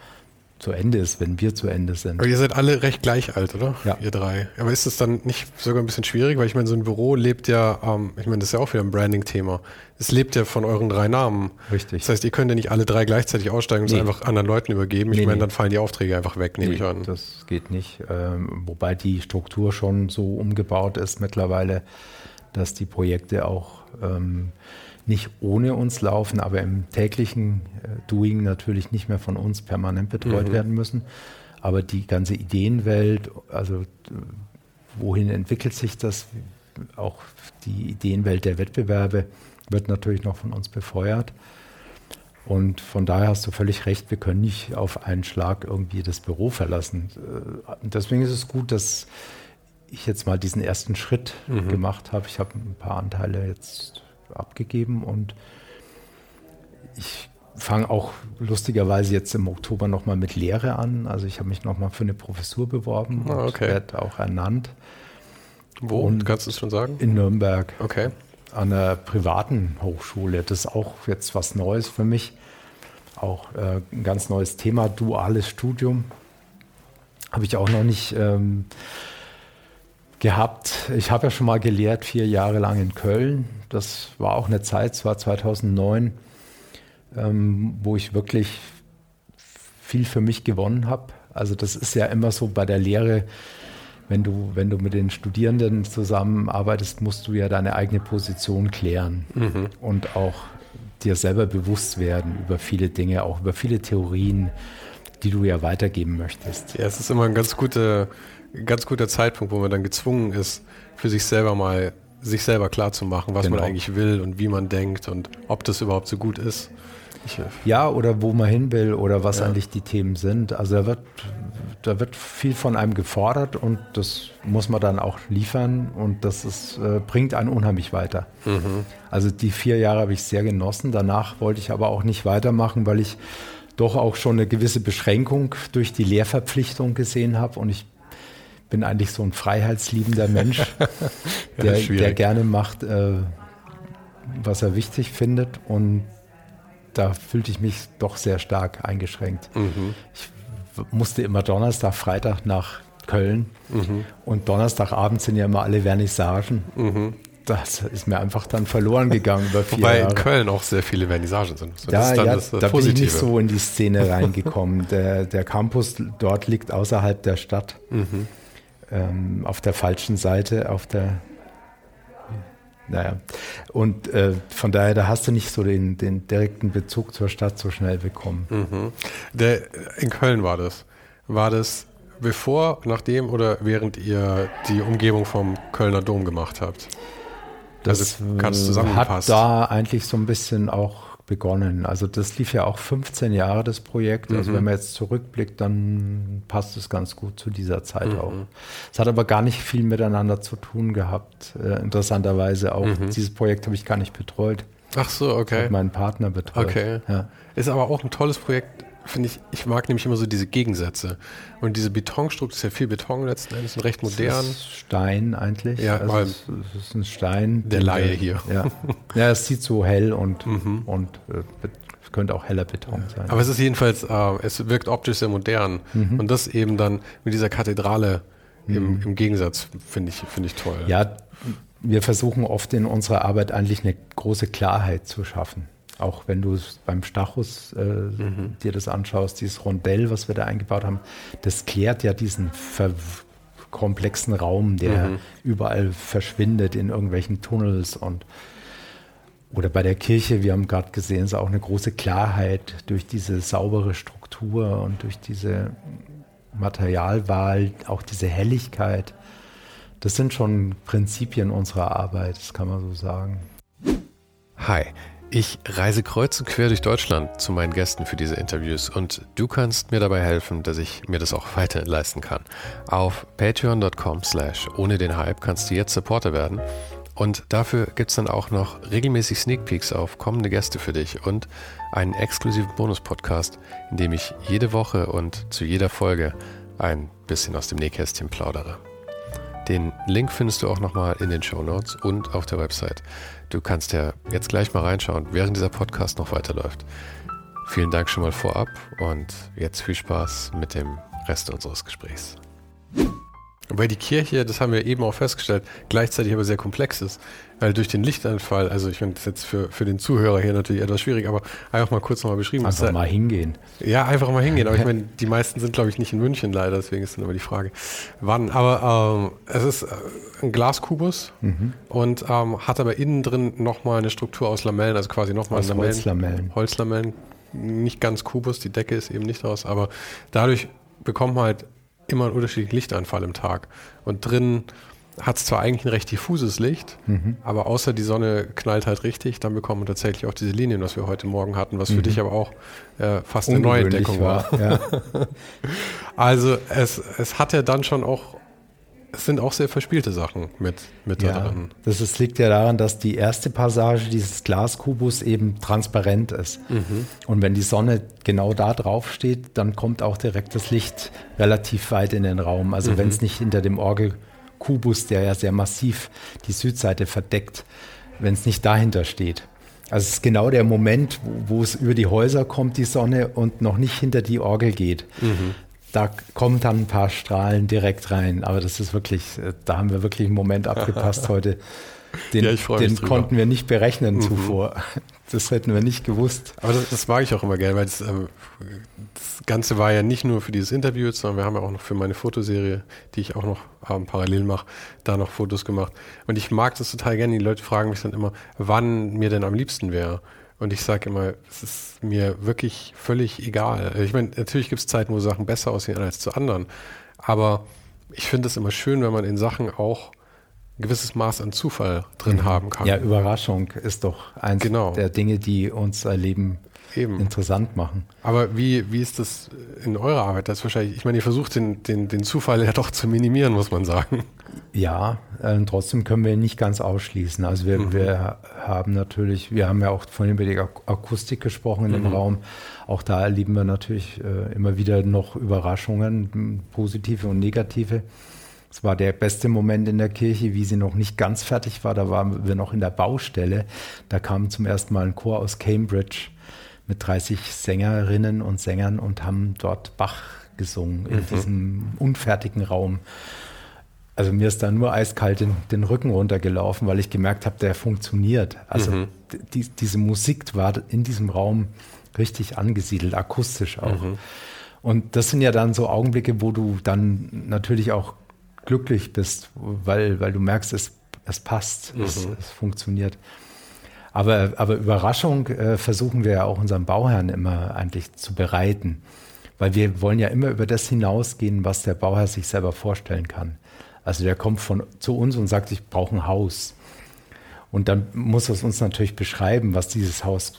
Speaker 2: zu Ende ist, wenn wir zu Ende sind.
Speaker 1: Aber ihr seid alle recht gleich alt, oder?
Speaker 2: Ja.
Speaker 1: Ihr drei. Aber ist es dann nicht sogar ein bisschen schwierig? Weil ich meine, so ein Büro lebt ja, ähm, ich meine, das ist ja auch wieder ein Branding-Thema. Es lebt ja von euren drei Namen.
Speaker 2: Richtig.
Speaker 1: Das heißt, ihr könnt ja nicht alle drei gleichzeitig aussteigen und nee. es einfach anderen Leuten übergeben. Ich nee, meine, dann fallen die Aufträge einfach weg, nehme nee, ich an.
Speaker 2: Das geht nicht. Ähm, wobei die Struktur schon so umgebaut ist mittlerweile, dass die Projekte auch ähm, nicht ohne uns laufen, aber im täglichen äh, Doing natürlich nicht mehr von uns permanent betreut mhm. werden müssen. Aber die ganze Ideenwelt, also wohin entwickelt sich das, auch die Ideenwelt der Wettbewerbe wird natürlich noch von uns befeuert. Und von daher hast du völlig recht, wir können nicht auf einen Schlag irgendwie das Büro verlassen. Äh, deswegen ist es gut, dass ich jetzt mal diesen ersten Schritt mhm. gemacht habe. Ich habe ein paar Anteile jetzt abgegeben und ich fange auch lustigerweise jetzt im Oktober nochmal mit Lehre an. Also ich habe mich nochmal für eine Professur beworben
Speaker 1: ah, okay. und
Speaker 2: werde auch ernannt.
Speaker 1: Wo? Und Kannst du es schon sagen?
Speaker 2: In Nürnberg.
Speaker 1: Okay.
Speaker 2: An einer privaten Hochschule. Das ist auch jetzt was Neues für mich. Auch äh, ein ganz neues Thema, duales Studium. Habe ich auch noch nicht ähm, gehabt. Ich habe ja schon mal gelehrt, vier Jahre lang in Köln. Das war auch eine Zeit, es war 2009. ähm, wo ich wirklich viel für mich gewonnen habe. Also das ist ja immer so bei der Lehre, wenn du, wenn du mit den Studierenden zusammenarbeitest, musst du ja deine eigene Position klären mhm. und auch dir selber bewusst werden über viele Dinge, auch über viele Theorien, die du ja weitergeben möchtest.
Speaker 1: Ja, es ist immer ein ganz guter, ganz guter Zeitpunkt, wo man dann gezwungen ist, für sich selber mal sich selber klar zu machen, was genau. man eigentlich will und wie man denkt und ob das überhaupt so gut ist.
Speaker 2: Ich, ja, oder wo man hin will oder was ja. eigentlich die Themen sind. Also da wird, da wird viel von einem gefordert und das muss man dann auch liefern und das ist, äh, bringt einen unheimlich weiter. Mhm. Also die vier Jahre habe ich sehr genossen. Danach wollte ich aber auch nicht weitermachen, weil ich doch auch schon eine gewisse Beschränkung durch die Lehrverpflichtung gesehen habe und ich bin eigentlich so ein freiheitsliebender Mensch, der, der, gerne macht, äh, was er wichtig findet und da fühlte ich mich doch sehr stark eingeschränkt. Mhm. Ich musste immer Donnerstag, Freitag nach Köln mhm. und Donnerstagabend sind ja immer alle Vernissagen. Mhm. Das ist mir einfach dann verloren gegangen
Speaker 1: über vier Wobei Jahre. in Köln auch sehr viele Vernissagen sind.
Speaker 2: So, ja, ja das, da bin ich nicht so in die Szene reingekommen. der, der Campus dort liegt außerhalb der Stadt, mhm. Ähm, auf der falschen Seite, auf der naja. Und äh, von daher, da hast du nicht so den, den direkten Bezug zur Stadt so schnell bekommen. Mhm.
Speaker 1: Der, in Köln war das. War das bevor, nachdem oder während ihr die Umgebung vom Kölner Dom gemacht habt?
Speaker 2: Das also, hat da eigentlich so ein bisschen auch begonnen. Also das lief ja auch 15 Jahre, das Projekt. Also mhm. wenn man jetzt zurückblickt, dann passt es ganz gut zu dieser Zeit mhm. auch. Es hat aber gar nicht viel miteinander zu tun gehabt. Äh, interessanterweise auch. Mhm. Dieses Projekt habe ich gar nicht betreut.
Speaker 1: Ach so, okay.
Speaker 2: Ich meinen Partner betreut.
Speaker 1: Okay. Ja. Ist aber auch ein tolles Projekt finde ich, ich mag nämlich immer so diese Gegensätze. Und diese Betonstruktur ist ja viel Beton letzten Endes und recht modern. Das ist
Speaker 2: Stein eigentlich.
Speaker 1: Ja, also
Speaker 2: es, es, ist ein Stein.
Speaker 1: Der Laie hier.
Speaker 2: Ja. ja, es sieht so hell und, mhm. und äh, es könnte auch heller Beton sein.
Speaker 1: Aber es ist jedenfalls, äh, es wirkt optisch sehr modern. Mhm. Und das eben dann mit dieser Kathedrale mhm. im, im, Gegensatz finde ich, finde ich toll.
Speaker 2: Ja, wir versuchen oft in unserer Arbeit eigentlich eine große Klarheit zu schaffen. Auch wenn du beim Stachus äh, mhm. dir das anschaust, dieses Rondell, was wir da eingebaut haben, das klärt ja diesen komplexen Raum, der mhm. überall verschwindet in irgendwelchen Tunnels und oder bei der Kirche, wir haben gerade gesehen, ist auch eine große Klarheit durch diese saubere Struktur und durch diese Materialwahl, auch diese Helligkeit. Das sind schon Prinzipien unserer Arbeit, das kann man so sagen.
Speaker 1: Hi, ich reise kreuz und quer durch Deutschland zu meinen Gästen für diese Interviews und du kannst mir dabei helfen, dass ich mir das auch weiter leisten kann. Auf patreon.com slash ohne den Hype kannst du jetzt Supporter werden und dafür gibt es dann auch noch regelmäßig Sneak Peeks auf kommende Gäste für dich und einen exklusiven Bonus-Podcast, in dem ich jede Woche und zu jeder Folge ein bisschen aus dem Nähkästchen plaudere. Den Link findest du auch nochmal in den Show Notes und auf der Website. Du kannst ja jetzt gleich mal reinschauen, während dieser Podcast noch weiterläuft. Vielen Dank schon mal vorab und jetzt viel Spaß mit dem Rest unseres Gesprächs. Weil die Kirche, das haben wir eben auch festgestellt, gleichzeitig aber sehr komplex ist. Weil durch den Lichtanfall, also ich finde das jetzt für, für den Zuhörer hier natürlich etwas schwierig, aber einfach mal kurz nochmal beschrieben.
Speaker 2: Einfach ist, mal hingehen.
Speaker 1: Ja, einfach mal hingehen. Aber ich meine, die meisten sind, glaube ich, nicht in München leider, deswegen ist dann immer die Frage, wann. Aber ähm, es ist äh, ein Glaskubus mhm. und ähm, hat aber innen drin nochmal eine Struktur aus Lamellen, also quasi nochmal
Speaker 2: Lamellen. Holzlamellen.
Speaker 1: Holzlamellen. Nicht ganz Kubus, die Decke ist eben nicht aus, aber dadurch bekommt man halt immer einen unterschiedlichen Lichtanfall im Tag. Und drin hat es zwar eigentlich ein recht diffuses Licht, mhm. aber außer die Sonne knallt halt richtig, dann bekommen wir tatsächlich auch diese Linien, was wir heute Morgen hatten, was für mhm. dich aber auch äh, fast eine Neuentdeckung war. war. Ja. also es, es hat ja dann schon auch es sind auch sehr verspielte Sachen mit, mit
Speaker 2: ja,
Speaker 1: da drin.
Speaker 2: Das ist, liegt ja daran, dass die erste Passage dieses Glaskubus eben transparent ist. Mhm. Und wenn die Sonne genau da drauf steht, dann kommt auch direkt das Licht relativ weit in den Raum. Also mhm. wenn es nicht hinter dem Orgelkubus, der ja sehr massiv die Südseite verdeckt, wenn es nicht dahinter steht. Also es ist genau der Moment, wo, wo, es über die Häuser kommt, die Sonne, und noch nicht hinter die Orgel geht. Mhm da kommen dann ein paar Strahlen direkt rein. Aber das ist wirklich, äh, da haben wir wirklich einen Moment abgepasst heute. Den, ja, den konnten wir nicht berechnen mhm. zuvor. Das hätten wir nicht gewusst.
Speaker 1: Aber das, das mag ich auch immer gerne, weil das, ähm, das, Ganze war ja nicht nur für dieses Interview, sondern wir haben ja auch noch für meine Fotoserie, die ich auch noch ähm, parallel mache, da noch Fotos gemacht. Und ich mag das total gerne. Die Leute fragen mich dann immer, wann mir denn am liebsten wäre. Und ich sage immer, es ist mir wirklich völlig egal. Ich meine, natürlich gibt es Zeiten, wo Sachen besser aussehen als zu anderen. Aber ich finde es immer schön, wenn man in Sachen auch ein gewisses Maß an Zufall drin mhm. haben kann.
Speaker 2: Ja, Überraschung ist doch eins genau. der Dinge, die uns Leben Eben. interessant machen.
Speaker 1: Aber wie, wie ist das in eurer Arbeit? Das ist wahrscheinlich, ich meine, ihr versucht den, den, den Zufall ja doch zu minimieren, muss man sagen.
Speaker 2: Ja, äh, trotzdem können wir ihn nicht ganz ausschließen. Also wir, mhm. wir haben natürlich, wir haben ja auch vorhin über die Akustik gesprochen in mhm. dem Raum. Auch da erleben wir natürlich äh, immer wieder noch Überraschungen, positive und negative. Es war der beste Moment in der Kirche, wie sie noch nicht ganz fertig war. Da waren wir noch in der Baustelle. Da kam zum ersten Mal ein Chor aus Cambridge mit 30 Sängerinnen und Sängern und haben dort Bach gesungen in mhm. diesem unfertigen Raum. Also mir ist da nur eiskalt den, den Rücken runtergelaufen, weil ich gemerkt habe, der funktioniert. Also mhm. die, diese Musik war in diesem Raum richtig angesiedelt, akustisch auch. Mhm. Und das sind ja dann so Augenblicke, wo du dann natürlich auch glücklich bist, weil, weil du merkst, es, es passt, es, mhm. es funktioniert. Aber, aber Überraschung äh, versuchen wir ja auch unseren Bauherrn immer eigentlich zu bereiten. Weil wir wollen ja immer über das hinausgehen, was der Bauherr sich selber vorstellen kann. Also der kommt von, zu uns und sagt, ich brauche ein Haus. Und dann muss es uns natürlich beschreiben, was dieses Haus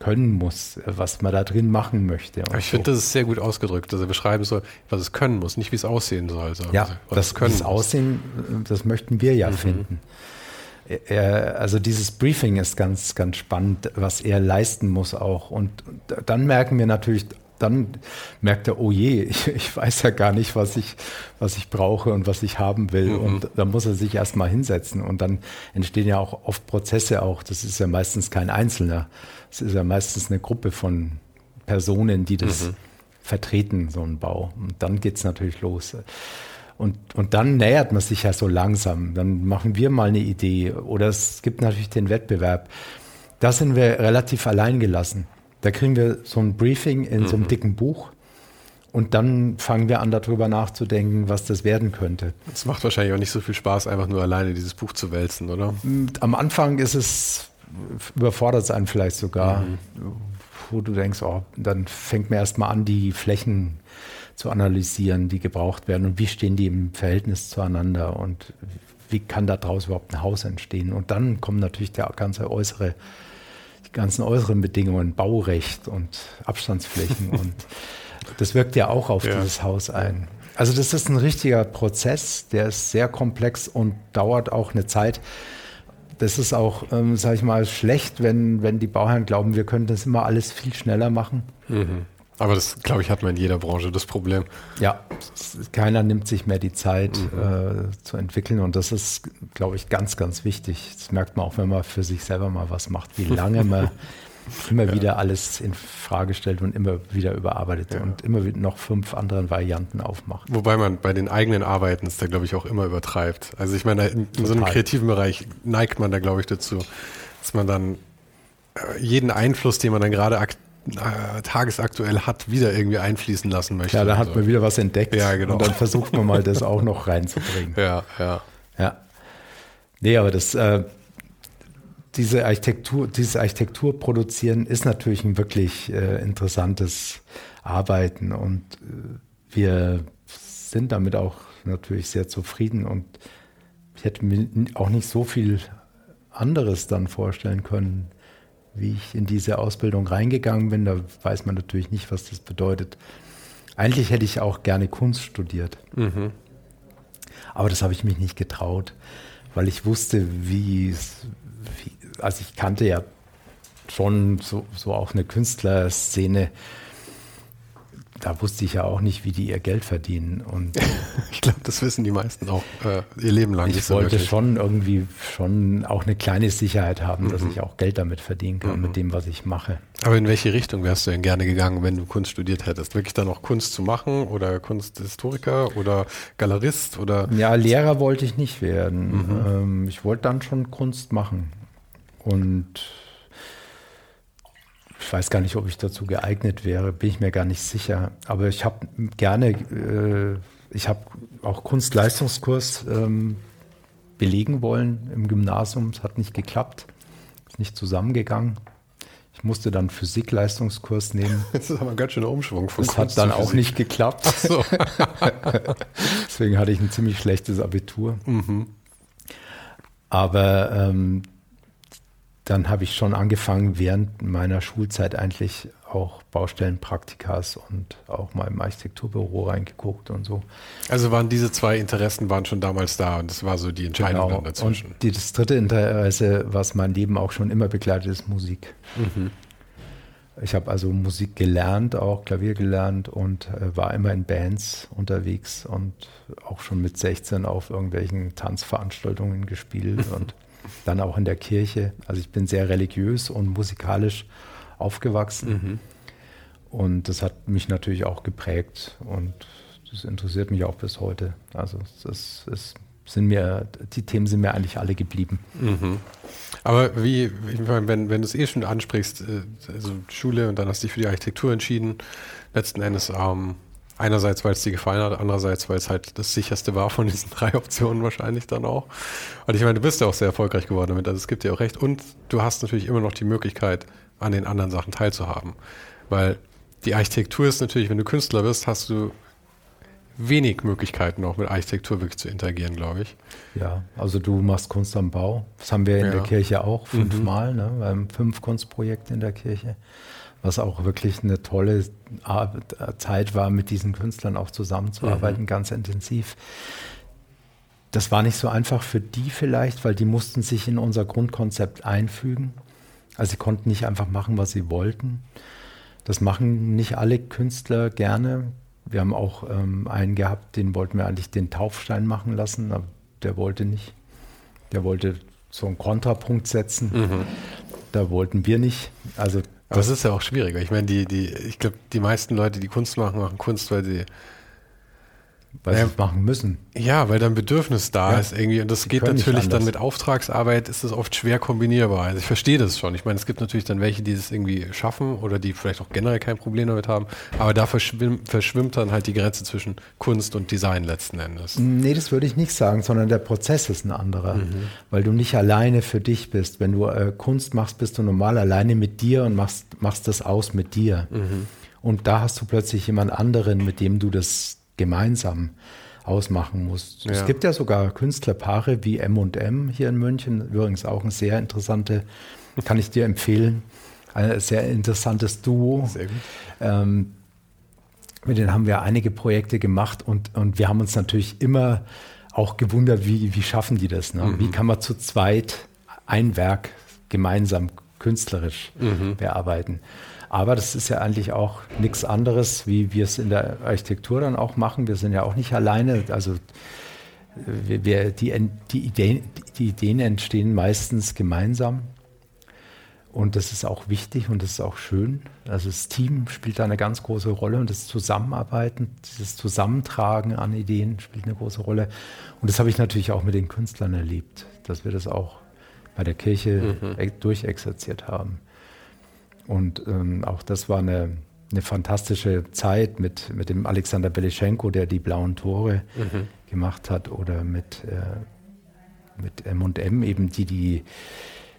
Speaker 2: können muss, was man da drin machen möchte.
Speaker 1: ich so. finde, das ist sehr gut ausgedrückt, dass er beschreiben soll, was es können muss, nicht wie es aussehen soll. Also
Speaker 2: ja, das, das Aussehen, das möchten wir ja mhm. finden er, also dieses Briefing ist ganz, ganz spannend, was er leisten muss auch. Und dann merken wir natürlich, dann merkt er, oh je, ich, ich weiß ja gar nicht, was ich, was ich brauche und was ich haben will. Mhm. Und dann muss er sich erstmal hinsetzen. Und dann entstehen ja auch oft Prozesse auch. Das ist ja meistens kein Einzelner. Es ist ja meistens eine Gruppe von Personen, die das mhm. vertreten, so ein Bau. Und dann geht es natürlich los. Und, und dann nähert man sich ja so langsam. Dann machen wir mal eine Idee. Oder es gibt natürlich den Wettbewerb. Da sind wir relativ allein gelassen. Da kriegen wir so ein Briefing in mhm. so einem mhm. dicken Buch. Und dann fangen wir an, darüber nachzudenken, was das werden könnte.
Speaker 1: Es macht wahrscheinlich auch nicht so viel Spaß, einfach nur alleine dieses Buch zu wälzen, oder?
Speaker 2: Am Anfang ist es, überfordert es einen vielleicht sogar, mhm. wo du denkst, oh, dann fängt man erstmal an, die Flächen zu analysieren, die gebraucht werden und wie stehen die im Verhältnis zueinander und wie kann daraus überhaupt ein Haus entstehen. Und dann kommen natürlich der ganze äußere, die ganzen äußeren Bedingungen, Baurecht und Abstandsflächen und das wirkt ja auch auf ja. dieses Haus ein. Also das ist ein richtiger Prozess, der ist sehr komplex und dauert auch eine Zeit. Das ist auch, ähm, sage ich mal, schlecht, wenn, wenn die Bauherren glauben, wir können das immer alles viel schneller machen. Mhm.
Speaker 1: Aber das, glaube ich, hat man in jeder Branche das Problem.
Speaker 2: Ja, keiner nimmt sich mehr die Zeit mhm. äh, zu entwickeln und das ist, glaube ich, ganz, ganz wichtig. Das merkt man auch, wenn man für sich selber mal was macht, wie lange man immer ja. wieder alles in Frage stellt und immer wieder überarbeitet ja. und immer noch fünf anderen Varianten aufmacht.
Speaker 1: Wobei man bei den eigenen Arbeiten es da, glaube ich, auch immer übertreibt. Also ich meine, in, in so einem kreativen Bereich neigt man da, glaube ich, dazu, dass man dann äh, jeden Einfluss, den man dann gerade aktiv äh, tagesaktuell hat, wieder irgendwie einfließen lassen möchte.
Speaker 2: Ja, da hat man wieder was entdeckt. Ja, genau. Und dann versucht man mal, das auch noch reinzubringen.
Speaker 1: Ja, ja.
Speaker 2: Ja. Nee, aber das, äh, diese Architektur, dieses Architektur produzieren ist natürlich ein wirklich äh, interessantes Arbeiten und äh, wir sind damit auch natürlich sehr zufrieden und ich hätte mir auch nicht so viel anderes dann vorstellen können, wie ich in diese Ausbildung reingegangen bin. Da weiß man natürlich nicht, was das bedeutet. Eigentlich hätte ich auch gerne Kunst studiert. Mhm. Aber das habe ich mich nicht getraut, weil ich wusste, wie, wie also ich kannte ja schon so, so auch eine Künstlerszene. Da wusste ich ja auch nicht, wie die ihr Geld verdienen. Und
Speaker 1: ich glaube, das wissen die meisten auch äh, ihr Leben lang.
Speaker 2: Ich wollte wirklich. schon irgendwie schon auch eine kleine Sicherheit haben, mhm. dass ich auch Geld damit verdienen kann, mhm. mit dem, was ich mache.
Speaker 1: Aber in welche Richtung wärst du denn gerne gegangen, wenn du Kunst studiert hättest? Wirklich dann auch Kunst zu machen oder Kunsthistoriker oder Galerist oder?
Speaker 2: Ja, Lehrer wollte ich nicht werden. Mhm. Ähm, ich wollte dann schon Kunst machen. Und ich weiß gar nicht, ob ich dazu geeignet wäre, bin ich mir gar nicht sicher. Aber ich habe gerne, äh, ich habe auch Kunstleistungskurs ähm, belegen wollen im Gymnasium. Es hat nicht geklappt, ist nicht zusammengegangen. Ich musste dann Physikleistungskurs nehmen.
Speaker 1: Das ist aber ein ganz schöner Umschwung
Speaker 2: von Das Kunst hat dann auch nicht geklappt. So. Deswegen hatte ich ein ziemlich schlechtes Abitur. Mhm. Aber ähm, dann habe ich schon angefangen, während meiner Schulzeit eigentlich auch Baustellenpraktikas und auch mal im Architekturbüro reingeguckt und so.
Speaker 1: Also waren diese zwei Interessen waren schon damals da und das war so die Entscheidung genau. dazwischen.
Speaker 2: Und die, das dritte Interesse, was mein Leben auch schon immer begleitet, ist Musik. Mhm. Ich habe also Musik gelernt, auch Klavier gelernt und äh, war immer in Bands unterwegs und auch schon mit 16 auf irgendwelchen Tanzveranstaltungen gespielt und dann auch in der Kirche. Also ich bin sehr religiös und musikalisch aufgewachsen. Mhm. Und das hat mich natürlich auch geprägt und das interessiert mich auch bis heute. Also das ist, sind mir, die Themen sind mir eigentlich alle geblieben. Mhm.
Speaker 1: Aber wie, meine, wenn, wenn du es eh schon ansprichst, äh, also Schule und dann hast du dich für die Architektur entschieden, letzten Endes ähm, Einerseits, weil es dir gefallen hat, andererseits, weil es halt das sicherste war von diesen drei Optionen wahrscheinlich dann auch. Und ich meine, du bist ja auch sehr erfolgreich geworden damit, also es gibt dir auch recht. Und du hast natürlich immer noch die Möglichkeit, an den anderen Sachen teilzuhaben. Weil die Architektur ist natürlich, wenn du Künstler bist, hast du wenig Möglichkeiten auch mit Architektur wirklich zu interagieren, glaube ich.
Speaker 2: Ja, also du machst Kunst am Bau. Das haben wir in ja. der Kirche auch fünfmal. Mhm. Ne? Wir haben fünf Kunstprojekte in der Kirche was auch wirklich eine tolle Zeit war, mit diesen Künstlern auch zusammenzuarbeiten, mhm. ganz intensiv. Das war nicht so einfach für die vielleicht, weil die mussten sich in unser Grundkonzept einfügen. Also sie konnten nicht einfach machen, was sie wollten. Das machen nicht alle Künstler gerne. Wir haben auch ähm, einen gehabt, den wollten wir eigentlich den Taufstein machen lassen, aber der wollte nicht. Der wollte so einen Kontrapunkt setzen. Mhm. Da wollten wir nicht. Also
Speaker 1: aber es ist ja auch schwieriger. Ich meine, die, die, ich glaube, die meisten Leute, die Kunst machen, machen Kunst, weil sie
Speaker 2: weil sie es machen müssen.
Speaker 1: Ja, weil dann Bedürfnis da ja. ist irgendwie. Und das geht natürlich dann mit Auftragsarbeit, ist das oft schwer kombinierbar. Also ich verstehe das schon. Ich meine, es gibt natürlich dann welche, die das irgendwie schaffen oder die vielleicht auch generell kein Problem damit haben. Aber da verschwimmt, verschwimmt dann halt die Grenze zwischen Kunst und Design letzten Endes.
Speaker 2: Nee, das würde ich nicht sagen, sondern der Prozess ist ein anderer. Mhm. Weil du nicht alleine für dich bist. Wenn du äh, Kunst machst, bist du normal alleine mit dir und machst, machst das aus mit dir. Mhm. Und da hast du plötzlich jemand anderen, mit dem du das gemeinsam ausmachen musst. Ja. Es gibt ja sogar Künstlerpaare wie M&M hier in München, übrigens auch ein sehr interessante, kann ich dir empfehlen, ein sehr interessantes Duo. Sehr gut. Ähm, mit denen haben wir einige Projekte gemacht und, und wir haben uns natürlich immer auch gewundert, wie, wie schaffen die das? Ne? Mhm. Wie kann man zu zweit ein Werk gemeinsam künstlerisch mhm. bearbeiten? Aber das ist ja eigentlich auch nichts anderes, wie wir es in der Architektur dann auch machen. Wir sind ja auch nicht alleine. Also wir, die, die, Ideen, die Ideen entstehen meistens gemeinsam. Und das ist auch wichtig und das ist auch schön. Also das Team spielt da eine ganz große Rolle und das Zusammenarbeiten, dieses Zusammentragen an Ideen spielt eine große Rolle. Und das habe ich natürlich auch mit den Künstlern erlebt, dass wir das auch bei der Kirche mhm. durchexerziert haben. Und ähm, auch das war eine, eine fantastische Zeit mit, mit dem Alexander Belischenko, der die blauen Tore mhm. gemacht hat, oder mit, äh, mit M&M eben, die die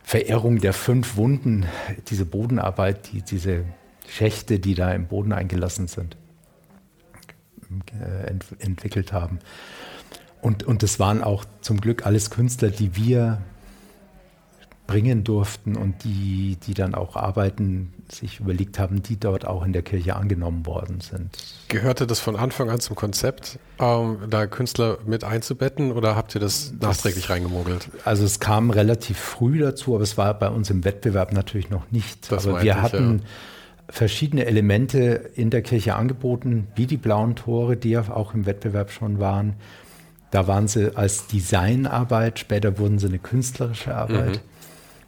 Speaker 2: Verehrung der fünf Wunden, diese Bodenarbeit, die, diese Schächte, die da im Boden eingelassen sind, äh, ent, entwickelt haben. Und, und das waren auch zum Glück alles Künstler, die wir bringen durften und die, die dann auch Arbeiten sich überlegt haben, die dort auch in der Kirche angenommen worden sind.
Speaker 1: Gehörte das von Anfang an zum Konzept, ähm, da Künstler mit einzubetten oder habt ihr das, das nachträglich reingemogelt?
Speaker 2: Also es kam relativ früh dazu, aber es war bei uns im Wettbewerb natürlich noch nicht. Das aber wir hatten ja. verschiedene Elemente in der Kirche angeboten, wie die blauen Tore, die ja auch im Wettbewerb schon waren. Da waren sie als Designarbeit, später wurden sie eine künstlerische Arbeit. Mhm.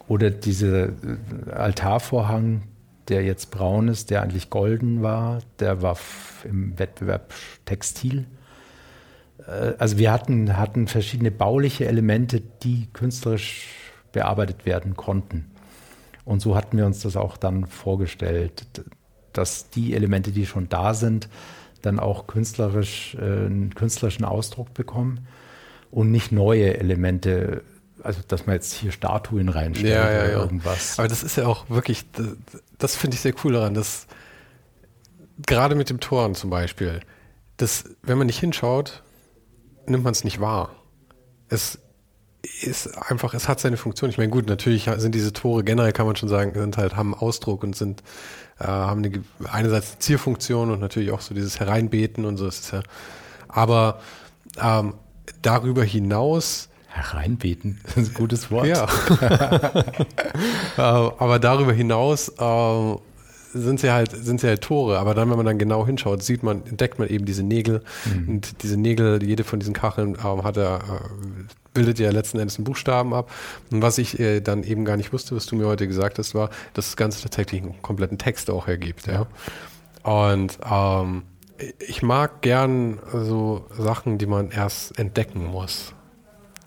Speaker 2: Oder dieser äh, Altarvorhang, der jetzt braun ist, der eigentlich golden war, der war im Wettbewerb Textil. Äh, also wir hatten, hatten verschiedene bauliche Elemente, die künstlerisch bearbeitet werden konnten. Und so hatten wir uns das auch dann vorgestellt, dass die Elemente, die schon da sind, dann auch künstlerisch, äh, einen künstlerischen Ausdruck bekommen und nicht neue Elemente, also dass man jetzt hier Statuen reinstellt
Speaker 1: ja, ja, oder ja. irgendwas. Aber das ist ja auch wirklich, das, das finde ich sehr cool daran, dass gerade mit dem Toren zum Beispiel, dass wenn man nicht hinschaut, nimmt man es nicht wahr. Es ist einfach, es hat seine Funktion. Ich meine, gut, natürlich sind diese Tore generell, kann man schon sagen, sind halt, haben Ausdruck und sind, äh, haben eine, einerseits eine Zierfunktion und natürlich auch so dieses Hereinbeten und so. Das ist ja, aber ähm, darüber hinaus
Speaker 2: Hereinbeten, das ist ein gutes Wort.
Speaker 1: Ja. Äh, aber darüber hinaus äh, sind sie halt, sind sie halt Tore. Aber dann, wenn man dann genau hinschaut, sieht man, entdeckt man eben diese Nägel. Mhm. Und diese Nägel, jede von diesen Kacheln ähm, hat er, äh, bildet ja letzten Endes einen Buchstaben ab. Und was ich äh, dann eben gar nicht wusste, was du mir heute gesagt hast, war, dass das Ganze tatsächlich einen kompletten Text auch ergibt. Ja. Und ähm, ich mag gern so Sachen, die man erst entdecken muss.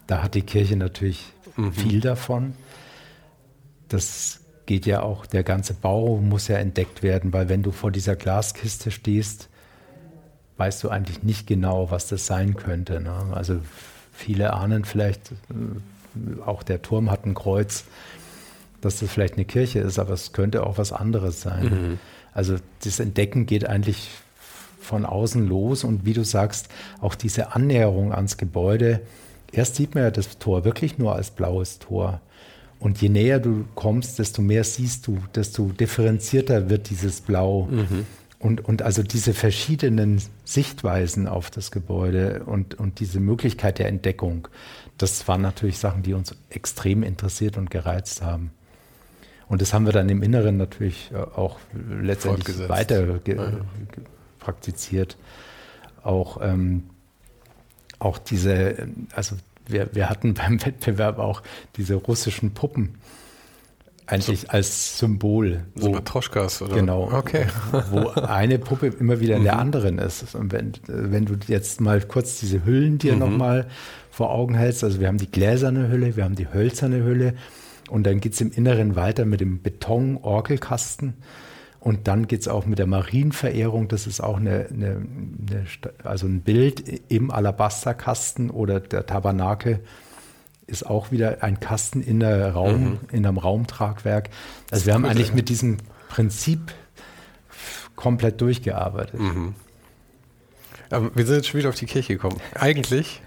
Speaker 2: Da hat die Kirche natürlich mhm. viel davon. Das geht ja auch, der ganze Bau muss ja entdeckt werden, weil wenn du vor dieser Glaskiste stehst, weißt du eigentlich nicht genau, was das sein könnte. Ne? Also viele ahnen vielleicht, äh, auch der Turm hat ein Kreuz, dass das vielleicht eine Kirche ist, aber es könnte auch was anderes sein. Mhm. Also das Entdecken geht eigentlich von außen los und wie du sagst, auch diese Annäherung ans Gebäude. Erst sieht man ja das Tor wirklich nur als blaues Tor. Und je näher du kommst, desto mehr siehst du, desto differenzierter wird dieses Blau. Mhm. Und, und also diese verschiedenen Sichtweisen auf das Gebäude und, und diese Möglichkeit der Entdeckung, das waren natürlich Sachen, die uns extrem interessiert und gereizt haben. Und das haben wir dann im Inneren natürlich äh, auch letztendlich weiter ja. praktiziert. Auch, ähm, auch diese, also wir, wir hatten beim Wettbewerb auch diese russischen Puppen eigentlich so, als Symbol.
Speaker 1: So Matroschkas, oder?
Speaker 2: Genau. Okay. Wo eine Puppe immer wieder in der mhm. anderen ist. Und wenn, wenn du jetzt mal kurz diese Hüllen dir mhm. nochmal vor Augen hältst, also wir haben die gläserne Hülle, wir haben die hölzerne Hülle und dann geht es im Inneren weiter mit dem Beton-Orgelkasten. Und dann geht es auch mit der Marienverehrung. Das ist auch eine, eine, eine, also ein Bild im Alabasterkasten oder der Tabernakel ist auch wieder ein Kasten in, der Raum, mhm. in einem Raumtragwerk. Also wir haben eigentlich mit diesem Prinzip komplett durchgearbeitet. Mhm.
Speaker 1: Aber wir sind jetzt schon wieder auf die Kirche gekommen. Eigentlich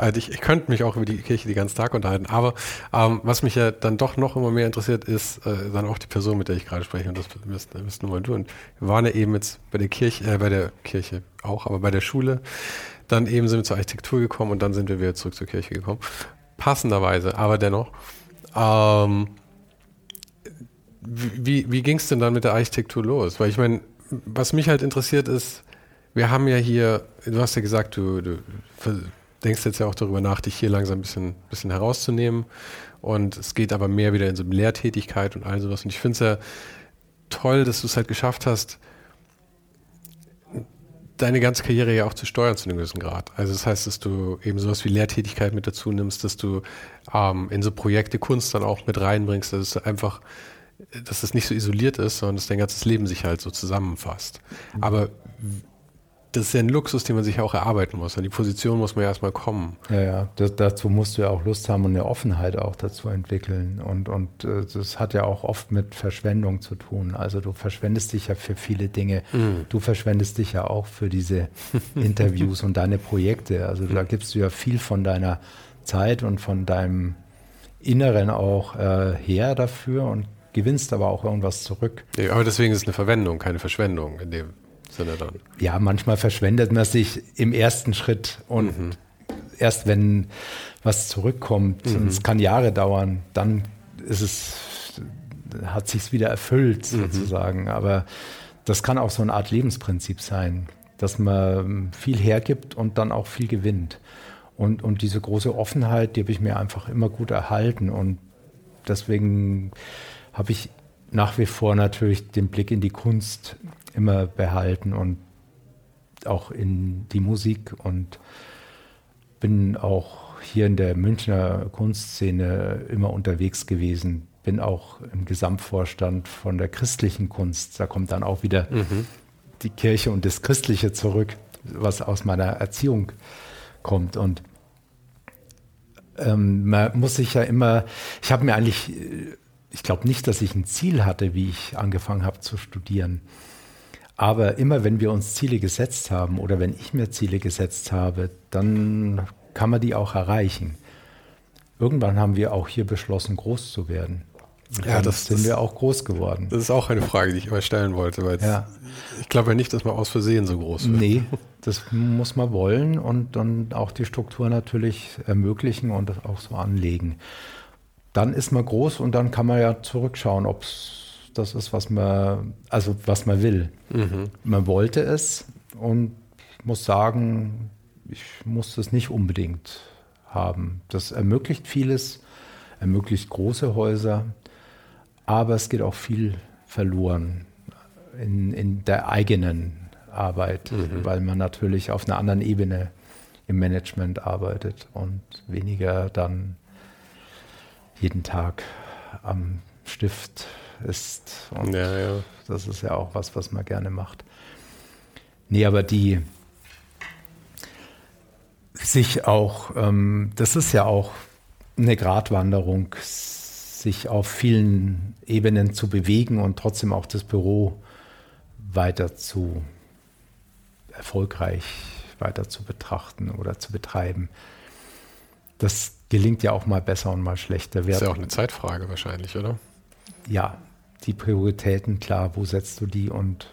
Speaker 1: also ich, ich könnte mich auch über die Kirche den ganzen Tag unterhalten, aber ähm, was mich ja dann doch noch immer mehr interessiert, ist äh, dann auch die Person, mit der ich gerade spreche und das bist nur mal. Und wir waren ja eben jetzt bei der Kirche, äh, bei der Kirche auch, aber bei der Schule. Dann eben sind wir zur Architektur gekommen und dann sind wir wieder zurück zur Kirche gekommen. Passenderweise, aber dennoch. Ähm, wie wie ging es denn dann mit der Architektur los? Weil ich meine, was mich halt interessiert ist, wir haben ja hier, du hast ja gesagt, du, du denkst jetzt ja auch darüber nach, dich hier langsam ein bisschen, bisschen herauszunehmen. Und es geht aber mehr wieder in so Lehrtätigkeit und all sowas. Und ich finde es ja toll, dass du es halt geschafft hast, deine ganze Karriere ja auch zu steuern zu einem gewissen Grad. Also das heißt, dass du eben sowas wie Lehrtätigkeit mit dazu nimmst, dass du ähm, in so Projekte Kunst dann auch mit reinbringst, dass es einfach, dass es nicht so isoliert ist, sondern dass dein ganzes Leben sich halt so zusammenfasst. Aber das ist ja ein Luxus, den man sich auch erarbeiten muss. An die Position muss man ja erstmal kommen.
Speaker 2: Ja, ja. Das, dazu musst du ja auch Lust haben und eine Offenheit auch dazu entwickeln. Und, und äh, das hat ja auch oft mit Verschwendung zu tun. Also du verschwendest dich ja für viele Dinge. Mhm. Du verschwendest dich ja auch für diese Interviews und deine Projekte. Also da gibst du ja viel von deiner Zeit und von deinem Inneren auch äh, her dafür und gewinnst aber auch irgendwas zurück.
Speaker 1: Ja, aber deswegen ist es eine Verwendung, keine Verschwendung in dem Sinne dann.
Speaker 2: Ja, manchmal verschwendet man sich im ersten Schritt und mhm. erst wenn was zurückkommt, mhm. und es kann Jahre dauern, dann ist es hat sich wieder erfüllt mhm. sozusagen. Aber das kann auch so eine Art Lebensprinzip sein, dass man viel hergibt und dann auch viel gewinnt. Und, und diese große Offenheit, die habe ich mir einfach immer gut erhalten. Und deswegen habe ich nach wie vor natürlich den Blick in die Kunst immer behalten und auch in die Musik und bin auch hier in der Münchner Kunstszene immer unterwegs gewesen. Bin auch im Gesamtvorstand von der christlichen Kunst. Da kommt dann auch wieder mhm. die Kirche und das Christliche zurück, was aus meiner Erziehung kommt. Und ähm, man muss sich ja immer, ich habe mir eigentlich, ich glaube nicht, dass ich ein Ziel hatte, wie ich angefangen habe zu studieren. Aber immer wenn wir uns Ziele gesetzt haben oder wenn ich mir Ziele gesetzt habe, dann kann man die auch erreichen. Irgendwann haben wir auch hier beschlossen, groß zu werden. Und ja, das sind das, wir auch groß geworden.
Speaker 1: Das ist auch eine Frage, die ich immer stellen wollte, weil ja. ich glaube ja nicht, dass man aus Versehen so groß wird.
Speaker 2: Nee, das muss man wollen und dann auch die Struktur natürlich ermöglichen und das auch so anlegen. Dann ist man groß und dann kann man ja zurückschauen, ob es das ist, was man, also was man will. Mhm. Man wollte es und ich muss sagen, ich muss es nicht unbedingt haben. Das ermöglicht vieles, ermöglicht große Häuser, aber es geht auch viel verloren in, in der eigenen Arbeit, mhm. weil man natürlich auf einer anderen Ebene im Management arbeitet und weniger dann jeden Tag am Stift ist. Und ja, ja. das ist ja auch was, was man gerne macht. Nee, aber die sich auch, ähm, das ist ja auch eine Gratwanderung, sich auf vielen Ebenen zu bewegen und trotzdem auch das Büro weiter zu erfolgreich weiter zu betrachten oder zu betreiben. Das gelingt ja auch mal besser und mal schlechter.
Speaker 1: Das ist ja auch eine Zeitfrage wahrscheinlich, oder?
Speaker 2: Ja, die Prioritäten klar, wo setzt du die und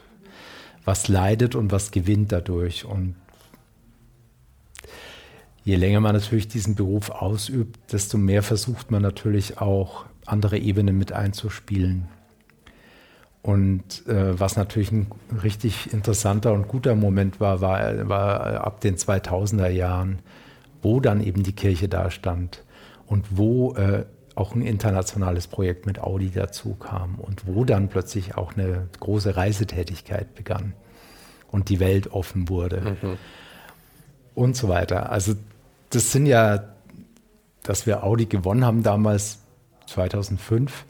Speaker 2: was leidet und was gewinnt dadurch. Und je länger man natürlich diesen Beruf ausübt, desto mehr versucht man natürlich auch andere Ebenen mit einzuspielen. Und äh, was natürlich ein richtig interessanter und guter Moment war, war, war ab den 2000er Jahren, wo dann eben die Kirche da stand und wo äh, auch ein internationales Projekt mit Audi dazu kam und wo dann plötzlich auch eine große Reisetätigkeit begann und die Welt offen wurde mhm. und so weiter. Also das sind ja, dass wir Audi gewonnen haben damals 2005,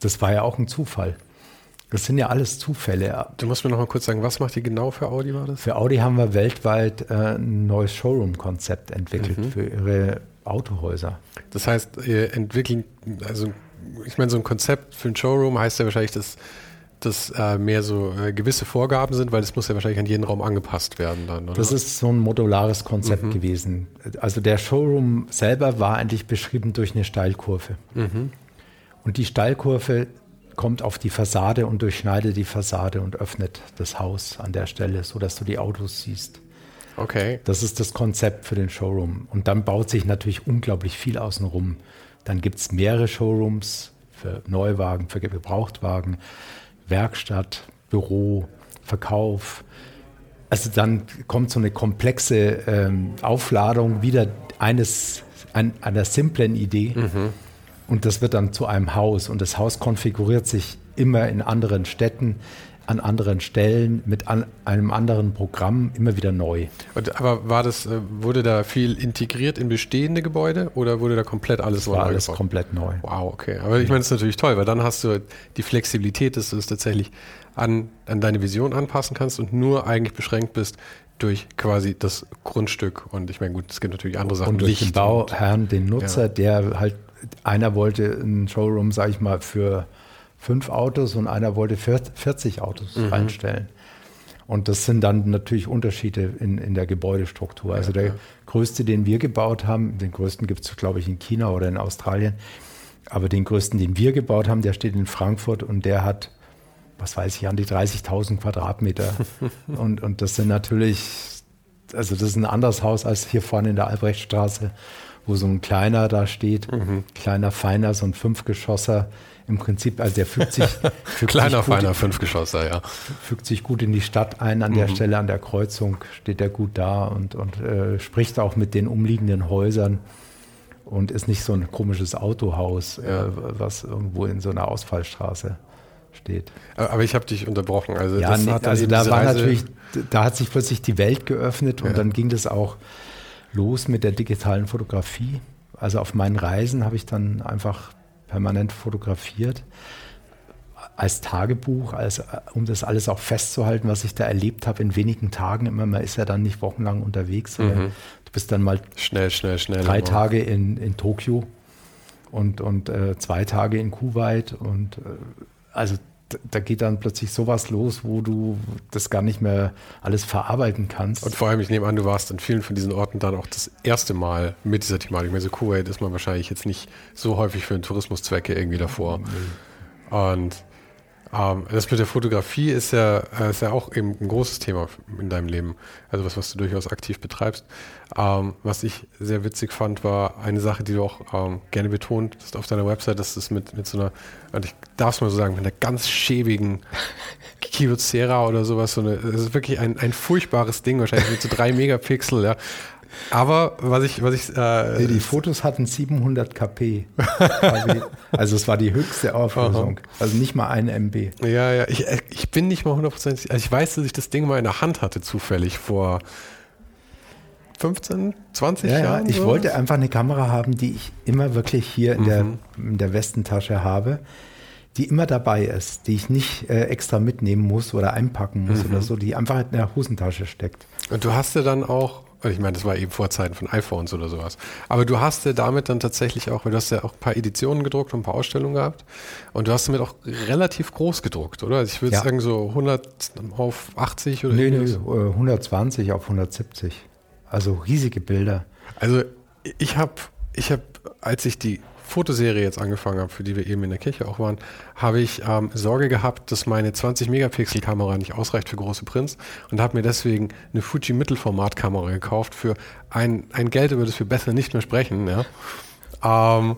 Speaker 2: das war ja auch ein Zufall. Das sind ja alles Zufälle.
Speaker 1: Du musst mir noch mal kurz sagen, was macht ihr genau für Audi war das?
Speaker 2: Für Audi haben wir weltweit äh, ein neues Showroom-Konzept entwickelt mhm. für ihre Autohäuser.
Speaker 1: Das heißt, ihr entwickelt, also ich meine, so ein Konzept für ein Showroom heißt ja wahrscheinlich, dass das äh, mehr so äh, gewisse Vorgaben sind, weil das muss ja wahrscheinlich an jeden Raum angepasst werden dann,
Speaker 2: oder? Das ist so ein modulares Konzept mhm. gewesen. Also der Showroom selber war eigentlich beschrieben durch eine Steilkurve. Mhm. Und die Steilkurve kommt auf die Fassade und durchschneidet die Fassade und öffnet das Haus an der Stelle, sodass du die Autos siehst.
Speaker 1: Okay.
Speaker 2: Das ist das Konzept für den Showroom. Und dann baut sich natürlich unglaublich viel außenrum. Dann gibt es mehrere Showrooms für Neuwagen, für Gebrauchtwagen, Werkstatt, Büro, Verkauf. Also dann kommt so eine komplexe ähm, Aufladung wieder eines, ein, einer simplen Idee. Mhm. Und das wird dann zu einem Haus. Und das Haus konfiguriert sich immer in anderen Städten, an anderen Stellen mit an, einem anderen Programm immer wieder neu.
Speaker 1: Und, aber war das, äh, wurde da viel integriert in bestehende Gebäude oder wurde da komplett alles
Speaker 2: das war alles gebaut? komplett neu.
Speaker 1: Wow, okay. Aber ich meine, das ist natürlich toll, weil dann hast du die Flexibilität, dass du es tatsächlich an, an deine Vision anpassen kannst und nur eigentlich beschränkt bist durch quasi das Grundstück. Und ich meine, gut, es gibt natürlich andere Sachen.
Speaker 2: Und durch Licht den Bauherrn, den Nutzer, ja. der halt, einer wollte ein Showroom, sag ich mal, für fünf Autos und einer wollte 40 Autos mhm. reinstellen. Und das sind dann natürlich Unterschiede in, in der Gebäudestruktur. Also der größte, den wir gebaut haben, den größten gibt es, glaube ich, in China oder in Australien. Aber den größten, den wir gebaut haben, der steht in Frankfurt und der hat, was weiß ich, an die 30.000 Quadratmeter. und, und das sind natürlich, also das ist ein anderes Haus als hier vorne in der Albrechtstraße, wo so ein kleiner da steht, mhm. kleiner, feiner, so ein Fünfgeschosser. Im Prinzip, also der fügt sich.
Speaker 1: Fügt kleiner, sich feiner Fünfgeschosser, ja.
Speaker 2: Fügt sich gut in die Stadt ein. An mhm. der Stelle, an der Kreuzung steht er gut da und, und äh, spricht auch mit den umliegenden Häusern und ist nicht so ein komisches Autohaus, äh, ja. äh, was irgendwo in so einer Ausfallstraße steht.
Speaker 1: Aber ich habe dich unterbrochen.
Speaker 2: Also, ja, nee, also da war Reise natürlich, da hat sich plötzlich die Welt geöffnet und ja. dann ging das auch los mit der digitalen Fotografie. Also auf meinen Reisen habe ich dann einfach permanent fotografiert als Tagebuch, als, um das alles auch festzuhalten, was ich da erlebt habe in wenigen Tagen. Immer, man ist ja dann nicht wochenlang unterwegs. Mhm. Du bist dann mal
Speaker 1: schnell, schnell, schnell.
Speaker 2: Drei Tage in, in Tokio und, und äh, zwei Tage in Kuwait und äh, also da geht dann plötzlich sowas los, wo du das gar nicht mehr alles verarbeiten kannst.
Speaker 1: Und vor allem, ich nehme an, du warst an vielen von diesen Orten dann auch das erste Mal mit dieser Thematik. Also Kuwait ist man wahrscheinlich jetzt nicht so häufig für Tourismuszwecke irgendwie davor. Nee. Und ähm, das mit der Fotografie ist ja, äh, ist ja auch eben ein großes Thema in deinem Leben. Also was, was du durchaus aktiv betreibst. Ähm, was ich sehr witzig fand, war eine Sache, die du auch ähm, gerne betont hast auf deiner Website, dass es mit, mit so einer, ich darf es mal so sagen, mit einer ganz schäbigen Kyocera oder sowas, so eine, das ist wirklich ein, ein furchtbares Ding, wahrscheinlich mit so drei Megapixel, ja. Aber was ich, was ich,
Speaker 2: äh, nee, die Fotos hatten 700 KP. also es war die höchste Auflösung. Aha. Also nicht mal ein MB.
Speaker 1: Ja, ja. Ich, ich bin nicht mal hundertprozentig. Also ich weiß, dass ich das Ding mal in der Hand hatte zufällig vor 15, 20
Speaker 2: ja,
Speaker 1: Jahren.
Speaker 2: Ja, ich so. wollte einfach eine Kamera haben, die ich immer wirklich hier in, mhm. der, in der Westentasche habe, die immer dabei ist, die ich nicht äh, extra mitnehmen muss oder einpacken muss mhm. oder so, die einfach in der Hosentasche steckt.
Speaker 1: Und du hast ja dann auch ich meine, das war eben vor Zeiten von iPhones oder sowas. Aber du hast ja damit dann tatsächlich auch, weil du hast ja auch ein paar Editionen gedruckt und ein paar Ausstellungen gehabt. Und du hast damit auch relativ groß gedruckt, oder? Also ich würde ja. sagen so 100 auf 80 oder
Speaker 2: Nee, nee, 120 äh, auf 170. Also riesige Bilder.
Speaker 1: Also ich habe, ich habe, als ich die Fotoserie jetzt angefangen habe, für die wir eben in der Kirche auch waren, habe ich ähm, Sorge gehabt, dass meine 20-Megapixel-Kamera nicht ausreicht für große Prints und habe mir deswegen eine Fuji Mittelformat-Kamera gekauft für ein, ein Geld, über das wir besser nicht mehr sprechen. Ja. Ähm,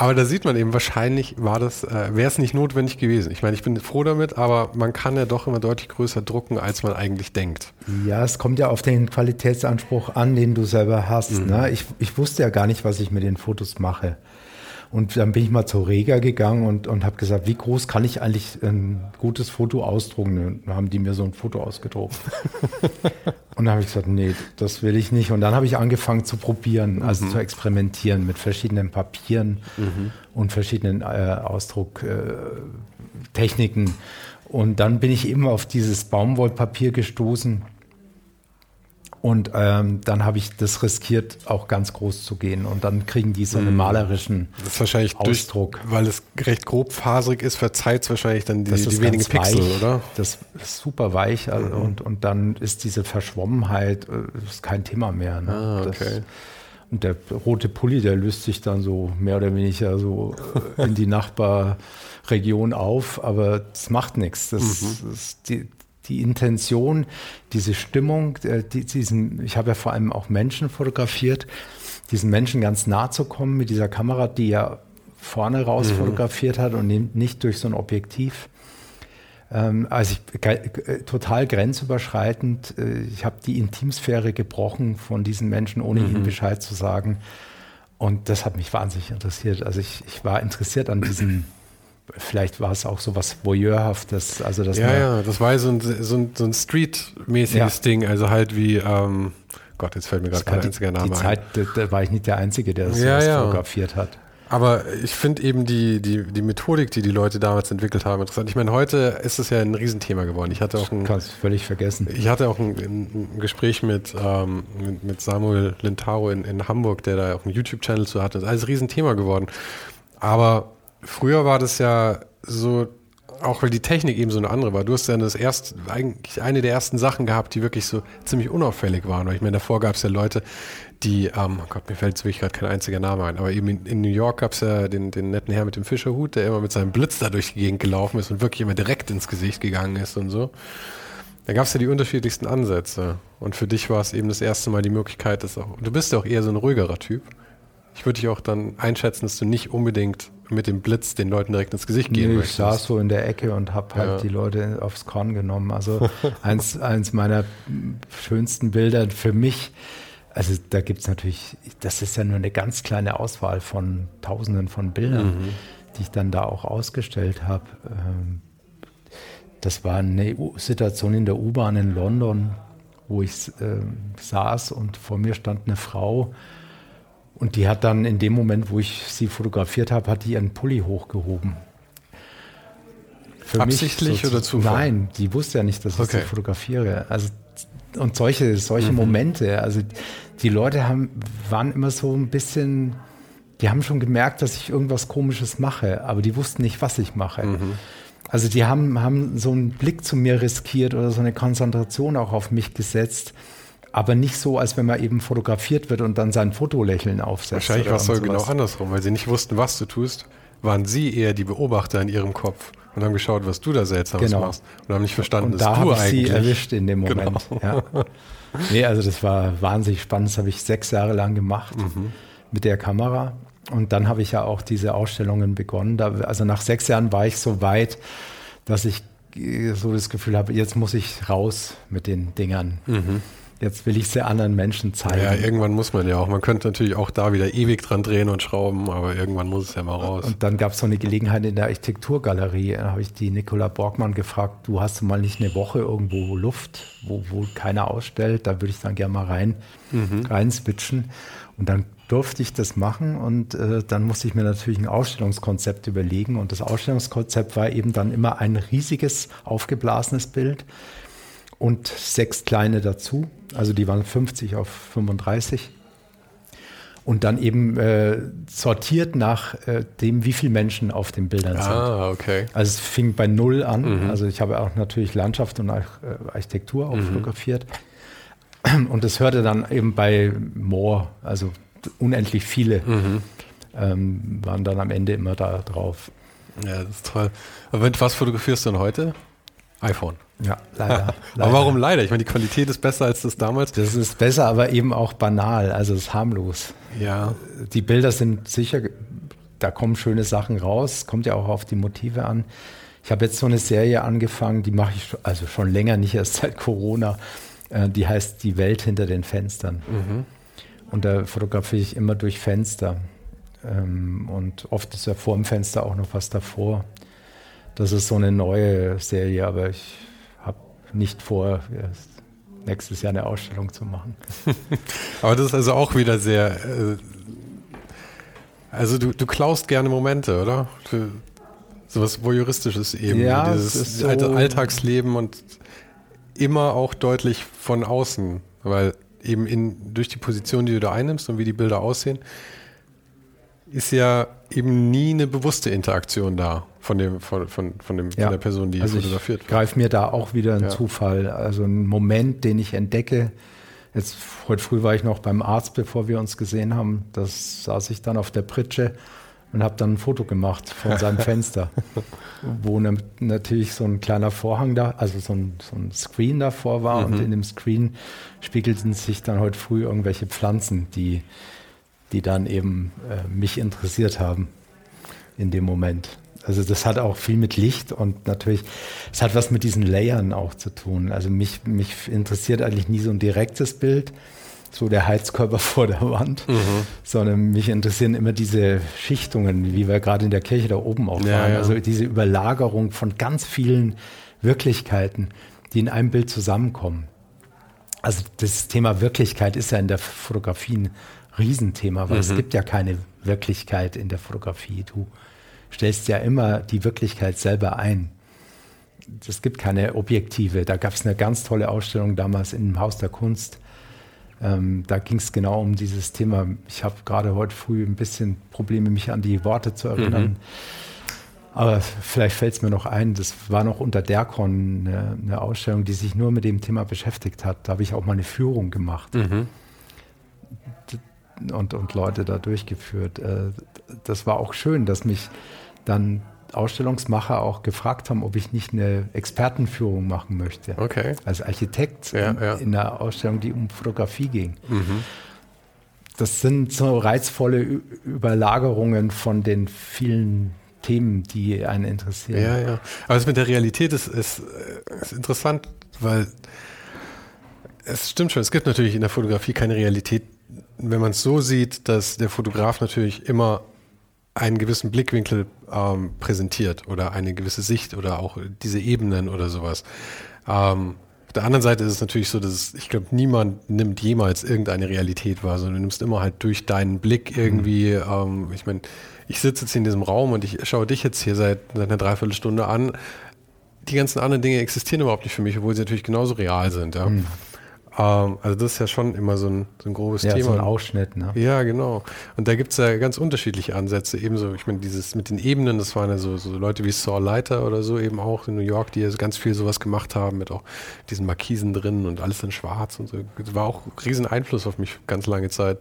Speaker 1: aber da sieht man eben, wahrscheinlich war das, äh, wäre es nicht notwendig gewesen. Ich meine, ich bin froh damit, aber man kann ja doch immer deutlich größer drucken, als man eigentlich denkt.
Speaker 2: Ja, es kommt ja auf den Qualitätsanspruch an, den du selber hast. Mhm. Ne? Ich, ich wusste ja gar nicht, was ich mit den Fotos mache. Und dann bin ich mal zur Rega gegangen und, und habe gesagt, wie groß kann ich eigentlich ein gutes Foto ausdrucken? Dann haben die mir so ein Foto ausgedruckt. und dann habe ich gesagt, nee, das will ich nicht. Und dann habe ich angefangen zu probieren, also mhm. zu experimentieren mit verschiedenen Papieren mhm. und verschiedenen äh, Ausdrucktechniken. Äh, und dann bin ich eben auf dieses Baumwollpapier gestoßen und ähm, dann habe ich das riskiert, auch ganz groß zu gehen. Und dann kriegen die so einen hm. malerischen
Speaker 1: das ist wahrscheinlich Ausdruck. Durch, weil es recht grobfaserig ist, verzeiht es wahrscheinlich dann die, die wenigen Pixel,
Speaker 2: weich,
Speaker 1: oder?
Speaker 2: Das ist super weich also, mhm. und, und dann ist diese Verschwommenheit äh, ist kein Thema mehr. Ne? Ah, okay. Das, und der rote Pulli, der löst sich dann so mehr oder weniger so äh, in die Nachbarregion auf, aber das macht nichts. Das, mhm. das die, die Intention, diese Stimmung, äh, die, diesen, ich habe ja vor allem auch Menschen fotografiert, diesen Menschen ganz nah zu kommen mit dieser Kamera, die ja vorne raus mhm. fotografiert hat und nicht durch so ein Objektiv. Ähm, also ich, äh, total grenzüberschreitend. Äh, ich habe die Intimsphäre gebrochen von diesen Menschen, ohne mhm. ihnen Bescheid zu sagen. Und das hat mich wahnsinnig interessiert. Also ich, ich war interessiert an diesen vielleicht war es auch so was Voyeurhaftes. Also dass
Speaker 1: ja, ja, das war so ein, so ein, so ein Street-mäßiges ja. Ding, also halt wie, ähm, Gott, jetzt fällt mir gerade kein einziger Name
Speaker 2: die Zeit, ein. Da, da, war ich nicht der Einzige, der das
Speaker 1: ja, ja.
Speaker 2: fotografiert hat.
Speaker 1: Aber ich finde eben die, die, die Methodik, die die Leute damals entwickelt haben, interessant. Ich meine, heute ist es ja ein Riesenthema geworden. Ich hatte auch ein,
Speaker 2: Kannst völlig vergessen.
Speaker 1: Ich hatte auch ein, ein Gespräch mit, ähm, mit, Samuel Lintaro in, in Hamburg, der da auch einen YouTube-Channel zu hatte. Das ist alles ein Riesenthema geworden. Aber früher war das ja so, auch weil die Technik eben so eine andere war. Du hast ja das erst, eigentlich eine der ersten Sachen gehabt, die wirklich so ziemlich unauffällig waren. Weil ich meine, davor gab es ja Leute, die, ähm, oh Gott, mir fällt jetzt wirklich gerade kein einziger Name ein, aber eben in, in New York gab es ja den, den netten Herr mit dem Fischerhut, der immer mit seinem Blitz da durch die Gegend gelaufen ist und wirklich immer direkt ins Gesicht gegangen ist und so. Da gab es ja die unterschiedlichsten Ansätze. Und für dich war es eben das erste Mal die Möglichkeit, dass auch, du bist ja auch eher so ein ruhigerer Typ Ich würde dich auch dann einschätzen, dass du nicht unbedingt mit dem Blitz den Leuten direkt ins Gesicht gehen nee,
Speaker 2: möchtest. Ich saß so in der Ecke und habe halt ja. die Leute aufs Korn genommen. Also eins, eins meiner schönsten Bilder für mich, also da gibt es natürlich, das ist ja nur eine ganz kleine Auswahl von Tausenden von Bildern, mhm. die ich dann da auch ausgestellt habe. Ähm, das war eine Situation in der U-Bahn in London, wo ich äh, saß und vor mir stand eine Frau, und die hat dann in dem Moment, wo ich sie fotografiert habe, hat die ihren Pulli hochgehoben.
Speaker 1: Für Absichtlich so, oder Zufall?
Speaker 2: Nein, die wusste ja nicht, dass ich okay. sie fotografiere. Also und solche, solche mhm. Momente. Also die Leute haben, waren immer so ein bisschen, die haben schon gemerkt, dass ich irgendwas Komisches mache, aber die wussten nicht, was ich mache. Mhm. Also die haben, haben so einen Blick zu mir riskiert oder so eine Konzentration auch auf mich gesetzt aber nicht so, als wenn man eben fotografiert wird und dann sein Fotolächeln aufsetzt.
Speaker 1: Wahrscheinlich war es so genau andersrum, weil sie nicht wussten, was du tust, waren sie eher die Beobachter in ihrem Kopf und haben geschaut, was du da seltsames genau. machst und haben nicht verstanden,
Speaker 2: und dass da du eigentlich... sie erwischt in dem Moment. Genau. Ja. Nee, also das war wahnsinnig spannend. Das habe ich sechs Jahre lang gemacht mhm. mit der Kamera. Und dann habe ich ja auch diese Ausstellungen begonnen. Da, also nach sechs Jahren war ich so weit, dass ich so das Gefühl habe, jetzt muss ich raus mit den Dingern. Mhm jetzt will ich es anderen Menschen zeigen.
Speaker 1: Ja, irgendwann muss man ja auch. Man könnte natürlich auch da wieder ewig dran drehen und schrauben, aber irgendwann muss es ja mal raus.
Speaker 2: Und dann gab es so eine Gelegenheit in der Architekturgalerie. Da habe ich die Nicola Borgmann gefragt, du hast mal nicht eine Woche irgendwo Luft, wo, wo keiner ausstellt, da würde ich dann gerne mal rein, mhm. rein switchen. Und dann durfte ich das machen und äh, dann musste ich mir natürlich ein Ausstellungskonzept überlegen. Und das Ausstellungskonzept war eben dann immer ein riesiges, aufgeblasenes Bild und sechs kleine dazu. Also die waren 50 auf 35. Und dann eben äh, sortiert nach äh, dem, wie viele Menschen auf den Bildern ah, sind.
Speaker 1: Ah, okay.
Speaker 2: Also es fing bei Null an. Mhm. Also ich habe auch natürlich Landschaft und äh, Architektur auch mhm. fotografiert. Und es hörte dann eben bei More, also unendlich viele, mhm. ähm, waren dann am Ende immer da drauf.
Speaker 1: Ja, das ist toll. Aber was fotografierst du denn heute? iPhone.
Speaker 2: Ja, leider, leider.
Speaker 1: Aber warum leider? Ich meine, die Qualität ist besser als das damals.
Speaker 2: Das ist besser, aber eben auch banal. Also es ist harmlos.
Speaker 1: Ja.
Speaker 2: Die Bilder sind sicher, da kommen schöne Sachen raus. Kommt ja auch auf die Motive an. Ich habe jetzt so eine Serie angefangen, die mache ich also schon länger, nicht erst seit Corona. Äh, die heißt Die Welt hinter den Fenstern. Mhm. Und da fotografiere ich immer durch Fenster. Ähm, und oft ist ja vor dem Fenster auch noch was davor. Das ist so eine neue Serie, aber ich habe nicht vor, nächstes Jahr eine Ausstellung zu machen.
Speaker 1: aber das ist also auch wieder sehr. Äh, also du, du klaust gerne Momente, oder? Du, sowas Voyeuristisches eben.
Speaker 2: Ja,
Speaker 1: dieses so Alltagsleben und immer auch deutlich von außen, weil eben in, durch die Position, die du da einnimmst und wie die Bilder aussehen, ist ja eben nie eine bewusste Interaktion da von, dem, von, von, von, dem, ja. von der Person, die
Speaker 2: also fotografiert wird. Greife mir da auch wieder einen ja. Zufall, also einen Moment, den ich entdecke. Jetzt, heute früh war ich noch beim Arzt, bevor wir uns gesehen haben. Da saß ich dann auf der Pritsche und habe dann ein Foto gemacht von seinem Fenster, wo ne, natürlich so ein kleiner Vorhang da, also so ein, so ein Screen davor war mhm. und in dem Screen spiegelten sich dann heute früh irgendwelche Pflanzen, die die dann eben äh, mich interessiert haben in dem Moment. Also das hat auch viel mit Licht und natürlich, es hat was mit diesen Layern auch zu tun. Also mich, mich interessiert eigentlich nie so ein direktes Bild, so der Heizkörper vor der Wand, mhm. sondern mich interessieren immer diese Schichtungen, wie wir gerade in der Kirche da oben auch ja, waren. Ja. Also diese Überlagerung von ganz vielen Wirklichkeiten, die in einem Bild zusammenkommen. Also das Thema Wirklichkeit ist ja in der Fotografie ein Riesenthema, weil mhm. es gibt ja keine Wirklichkeit in der Fotografie. Du stellst ja immer die Wirklichkeit selber ein. Es gibt keine Objektive. Da gab es eine ganz tolle Ausstellung damals im Haus der Kunst. Ähm, da ging es genau um dieses Thema. Ich habe gerade heute früh ein bisschen Probleme, mich an die Worte zu erinnern. Mhm. Aber vielleicht fällt es mir noch ein, das war noch unter Derkon eine, eine, Ausstellung, die sich nur mit dem Thema beschäftigt hat. Da habe ich auch mal eine Führung gemacht. Mhm und, und Leute da durchgeführt. Äh, das war auch schön, dass mich dann Ausstellungsmacher auch gefragt haben, ob ich nicht eine Expertenführung machen möchte.
Speaker 1: Okay.
Speaker 2: Als Architekt ja, in, ja. in, einer Ausstellung, die um Fotografie ging. Mhm. das sind so reizvolle Überlagerungen von den vielen Themen, die einen interessieren.
Speaker 1: Ja, ja. Aber das mit der Realität ist, ist, ist interessant, weil es stimmt schon, es gibt natürlich in der Fotografie keine Realität, wenn man es so sieht, dass der Fotograf natürlich immer einen gewissen Blickwinkel ähm, präsentiert oder eine gewisse Sicht oder auch diese Ebenen oder sowas. Ähm, auf der anderen Seite ist es natürlich so, dass ich glaube, niemand nimmt jemals irgendeine Realität wahr, sondern du nimmst immer halt durch deinen Blick irgendwie, mhm. ähm, ich meine, ich sitze jetzt hier in diesem Raum und ich schaue dich jetzt hier seit, seit einer Dreiviertelstunde an. Die ganzen anderen Dinge existieren überhaupt nicht für mich, obwohl sie natürlich genauso real sind. Ja. Mhm. Ähm, also das ist ja schon immer so ein, so ein grobes ja, Thema.
Speaker 2: so ein Ausschnitt, ne?
Speaker 1: Ja, genau. Und da gibt es ja ganz unterschiedliche Ansätze. Ebenso, ich meine, dieses mit den Ebenen, das waren ja so, so Leute wie Saul Leiter oder so eben auch in New York, die ja ganz viel sowas gemacht haben, mit auch diesen Markisen drin und alles in schwarz und so. Das war auch ein riesen Einfluss auf mich ganz lange Zeit.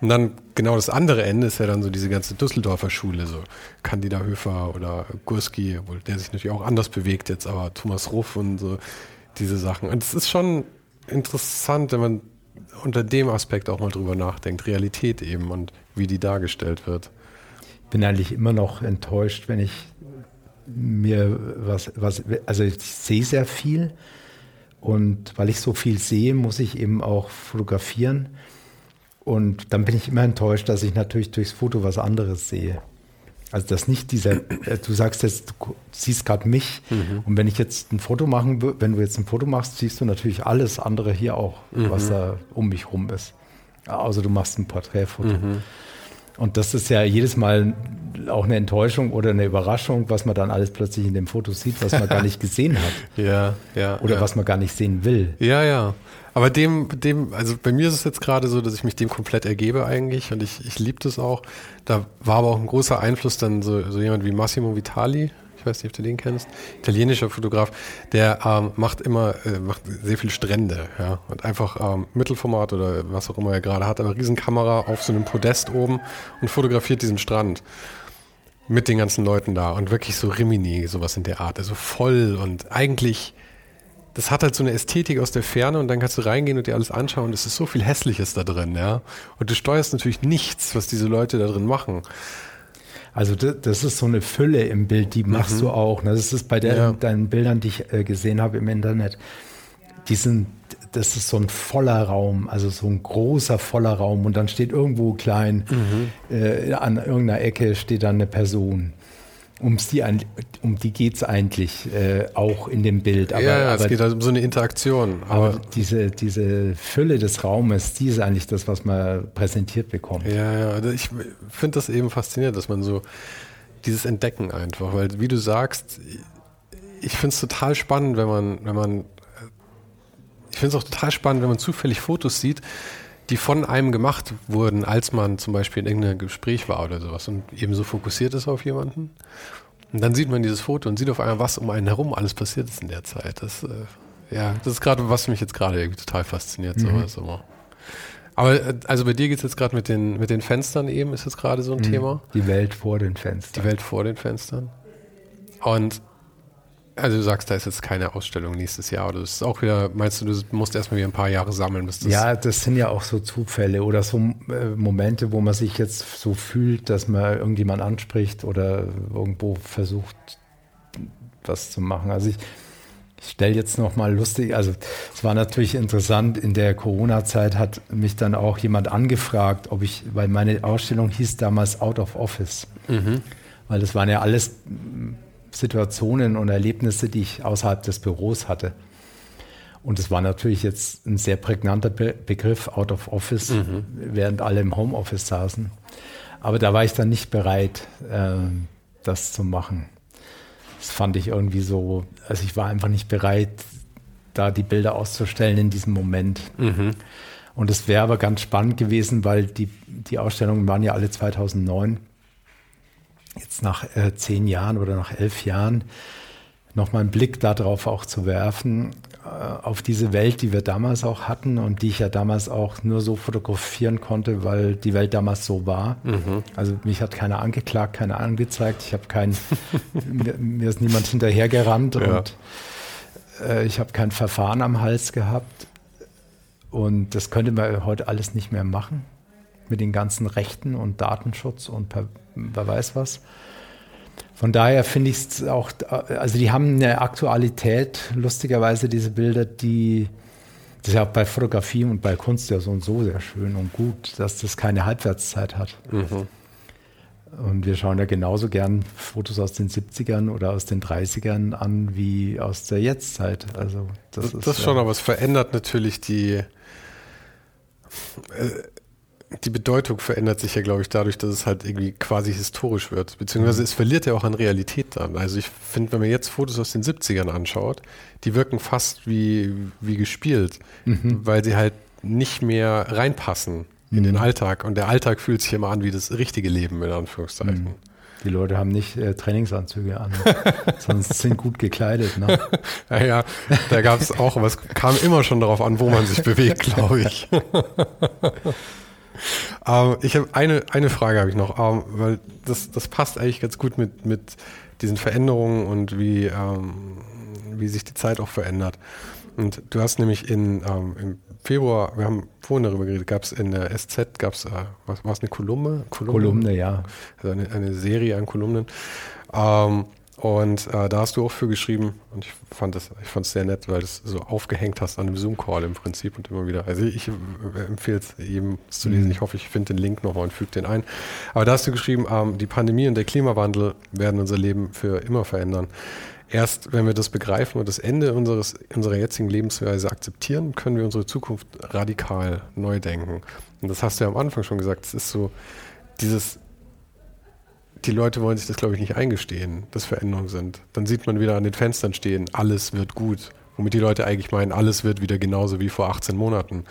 Speaker 1: Und dann genau das andere Ende ist ja dann so diese ganze Düsseldorfer Schule, so Candida Höfer oder Gurski, obwohl der sich natürlich auch anders bewegt jetzt, aber Thomas Ruff und so diese Sachen. Und es ist schon interessant, wenn man unter dem Aspekt auch mal drüber nachdenkt, Realität eben und wie die dargestellt wird.
Speaker 2: Ich bin eigentlich immer noch enttäuscht, wenn ich mir was, was also ich sehe sehr viel und weil ich so viel sehe, muss ich eben auch fotografieren. Und dann bin ich immer enttäuscht, dass ich natürlich durchs Foto was anderes sehe. Also dass nicht dieser, äh, du sagst jetzt, du siehst gerade mich mhm. und wenn ich jetzt ein Foto machen würde, wenn du jetzt ein Foto machst, siehst du natürlich alles andere hier auch, mhm. was da um mich rum ist. Also du machst ein Porträtfoto. Mhm. Und das ist ja jedes Mal auch eine Enttäuschung oder eine Überraschung, was man dann alles plötzlich in dem Foto sieht, was man gar nicht gesehen hat.
Speaker 1: Ja, ja.
Speaker 2: Oder
Speaker 1: ja.
Speaker 2: was man gar nicht sehen will.
Speaker 1: Ja, ja. Aber dem, dem, also bei mir ist es jetzt gerade so, dass ich mich dem komplett ergebe eigentlich und ich, ich liebe das auch. Da war aber auch ein großer Einfluss dann so, so jemand wie Massimo Vitali, ich weiß nicht, ob du den kennst, italienischer Fotograf, der ähm, macht immer, äh, macht sehr viel Strände, ja, und einfach ähm, Mittelformat oder was auch immer er gerade hat, aber Riesenkamera auf so einem Podest oben und fotografiert diesen Strand mit den ganzen Leuten da und wirklich so Rimini, sowas in der Art, also voll und eigentlich das hat halt so eine Ästhetik aus der Ferne und dann kannst du reingehen und dir alles anschauen. Es ist so viel Hässliches da drin, ja. Und du steuerst natürlich nichts, was diese Leute da drin machen.
Speaker 2: Also das, ist so eine Fülle im Bild, die machst mhm. du auch. Ne? Das ist bei der, ja. deinen Bildern, die ich äh, gesehen habe im Internet. Die sind, das ist so ein voller Raum, also so ein großer voller Raum und dann steht irgendwo klein mhm. äh, an irgendeiner Ecke steht dann eine Person um die, um die geht es eigentlich äh, auch in dem Bild.
Speaker 1: Aber, ja, ja aber, es geht also um so eine Interaktion.
Speaker 2: Aber, aber, diese, diese Fülle des Raumes, die ist eigentlich das, was man präsentiert bekommt.
Speaker 1: Ja, ja, also ich finde das eben faszinierend, dass man so dieses Entdecken einfach, weil wie du sagst, ich finde es total spannend, wenn man, wenn man, ich finde es auch total spannend, wenn man zufällig Fotos sieht, die von einem gemacht wurden, als man zum Beispiel in irgendeinem Gespräch war oder sowas und eben so fokussiert ist auf jemanden. Und dann sieht man dieses Foto und sieht auf einmal, was um einen herum alles passiert ist in der Zeit. Das, äh, ja, das ist gerade, was mich jetzt gerade irgendwie total fasziniert. Mhm. Sowas immer. Aber äh, also bei dir geht es jetzt gerade mit den, mit den Fenstern eben, ist jetzt gerade so ein mhm. Thema.
Speaker 2: Die Welt vor den Fenstern.
Speaker 1: Die Welt vor den Fenstern. Und also du sagst, da ist jetzt keine Ausstellung nächstes Jahr oder das ist auch wieder, meinst du, du musst erstmal wieder ein paar Jahre sammeln, bis
Speaker 2: das Ja, das sind ja auch so Zufälle oder so äh, Momente, wo man sich jetzt so fühlt, dass man irgendjemand anspricht oder irgendwo versucht, was zu machen. Also ich, ich stelle jetzt noch mal lustig, also es war natürlich interessant, in der Corona-Zeit hat mich dann auch jemand angefragt, ob ich, weil meine Ausstellung hieß damals Out of Office. Mhm. Weil das waren ja alles Situationen und Erlebnisse, die ich außerhalb des Büros hatte. Und es war natürlich jetzt ein sehr prägnanter Be Begriff, out of office, mhm. während alle im Homeoffice saßen. Aber da war ich dann nicht bereit, äh, das zu machen. Das fand ich irgendwie so, also ich war einfach nicht bereit, da die Bilder auszustellen in diesem Moment. Mhm. Und es wäre aber ganz spannend gewesen, weil die, die Ausstellungen waren ja alle 2009 jetzt nach äh, zehn Jahren oder nach elf Jahren nochmal einen Blick darauf auch zu werfen, äh, auf diese Welt, die wir damals auch hatten und die ich ja damals auch nur so fotografieren konnte, weil die Welt damals so war. Mhm. Also mich hat keiner angeklagt, keiner angezeigt, ich habe keinen, mir, mir, ist niemand hinterhergerannt ja. und äh, ich habe kein Verfahren am Hals gehabt. Und das könnte man heute alles nicht mehr machen. mit den ganzen Rechten und Datenschutz und per, wer weiß was. Von daher finde ich es auch, also die haben eine Aktualität, lustigerweise diese Bilder, die, das ist ja auch bei Fotografie und bei Kunst ja so und so sehr schön und gut, dass das keine Halbwertszeit hat. Mhm. Und wir schauen ja genauso gern Fotos aus den 70ern oder aus den 30ern an wie aus der Jetztzeit. Also
Speaker 1: das, das ist das schon, ja aber es verändert natürlich die, äh, die Bedeutung verändert sich ja, glaube ich, dadurch, dass es halt irgendwie quasi historisch wird. Beziehungsweise mhm. es verliert ja auch an Realität dann. Also ich finde, wenn man jetzt Fotos aus den 70ern anschaut, die wirken fast wie, wie gespielt, mhm. weil sie halt nicht mehr reinpassen in mhm. den Alltag. Und der Alltag fühlt sich immer an wie das richtige Leben, in Anführungszeichen. Mhm.
Speaker 2: Die Leute haben nicht äh, Trainingsanzüge an, sonst sind gut gekleidet. Ne?
Speaker 1: Ja, ja, da gab es auch, aber es kam immer schon darauf an, wo man sich bewegt, glaube ich. ähm, ich habe eine, eine Frage habe ich noch, ähm, weil das, das passt eigentlich ganz gut mit, mit diesen Veränderungen und wie, ähm, wie sich die Zeit auch verändert. Und du hast nämlich in, ähm, im Februar, wir haben vorhin darüber geredet, gab es in der SZ, gab es, äh, was war es, eine Kolumne?
Speaker 2: Kolumne, Kolumne ja.
Speaker 1: Also eine, eine, Serie an Kolumnen. Und äh, da hast du auch für geschrieben und ich fand das, ich fand es sehr nett, weil du es so aufgehängt hast an einem Zoom-Call im Prinzip und immer wieder. Also ich, ich empfehle es jedem zu lesen. Ich hoffe, ich finde den Link nochmal und füge den ein. Aber da hast du geschrieben, ähm, die Pandemie und der Klimawandel werden unser Leben für immer verändern. Erst wenn wir das begreifen und das Ende unseres, unserer jetzigen Lebensweise akzeptieren, können wir unsere Zukunft radikal neu denken. Und das hast du ja am Anfang schon gesagt. Es ist so, dieses, die Leute wollen sich das, glaube ich, nicht eingestehen, dass Veränderungen sind. Dann sieht man wieder an den Fenstern stehen, alles wird gut. Womit die Leute eigentlich meinen, alles wird wieder genauso wie vor 18 Monaten.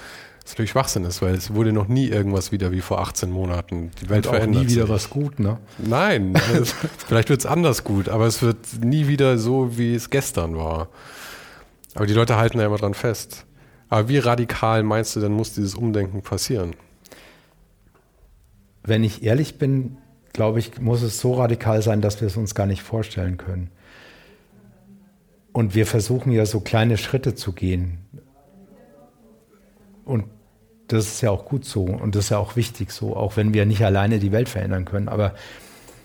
Speaker 1: Das natürlich Schwachsinn ist, weil es wurde noch nie irgendwas wieder wie vor 18 Monaten.
Speaker 2: Die Welt Und auch verändert nie wieder sich. was gut, ne?
Speaker 1: Nein, vielleicht wird es anders gut, aber es wird nie wieder so, wie es gestern war. Aber die Leute halten da immer dran fest. Aber wie radikal meinst du denn, muss dieses Umdenken passieren?
Speaker 2: Wenn ich ehrlich bin, glaube ich, muss es so radikal sein, dass wir es uns gar nicht vorstellen können. Und wir versuchen ja so kleine Schritte zu gehen. Und das ist ja auch gut so und das ist ja auch wichtig so, auch wenn wir nicht alleine die Welt verändern können. Aber,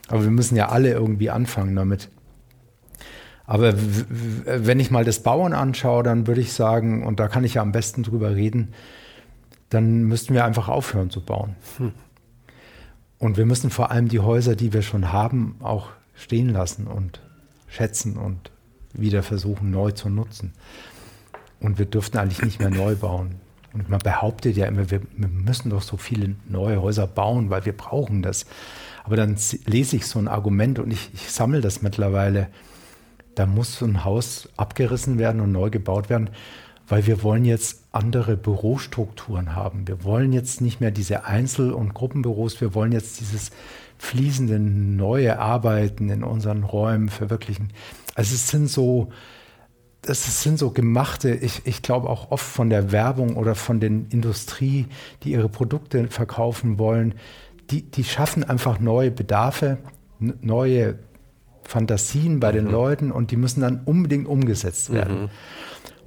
Speaker 2: aber wir müssen ja alle irgendwie anfangen damit. Aber wenn ich mal das Bauen anschaue, dann würde ich sagen, und da kann ich ja am besten drüber reden, dann müssten wir einfach aufhören zu bauen. Hm. Und wir müssen vor allem die Häuser, die wir schon haben, auch stehen lassen und schätzen und wieder versuchen neu zu nutzen. Und wir dürften eigentlich nicht mehr neu bauen. Und man behauptet ja immer, wir, wir, müssen doch so viele neue Häuser bauen, weil wir brauchen das. Aber dann lese ich so ein Argument und ich, ich sammle das mittlerweile. Da muss so ein Haus abgerissen werden und neu gebaut werden, weil wir wollen jetzt andere Bürostrukturen haben. Wir wollen jetzt nicht mehr diese Einzel- und Gruppenbüros, wir wollen jetzt dieses fließende neue Arbeiten in unseren Räumen verwirklichen. Also es sind so, das sind so gemachte, ich, ich glaube auch oft von der Werbung oder von den Industrie, die ihre Produkte verkaufen wollen, die, die schaffen einfach neue Bedarfe, neue Fantasien bei den mhm. Leuten und die müssen dann unbedingt umgesetzt werden. Mhm.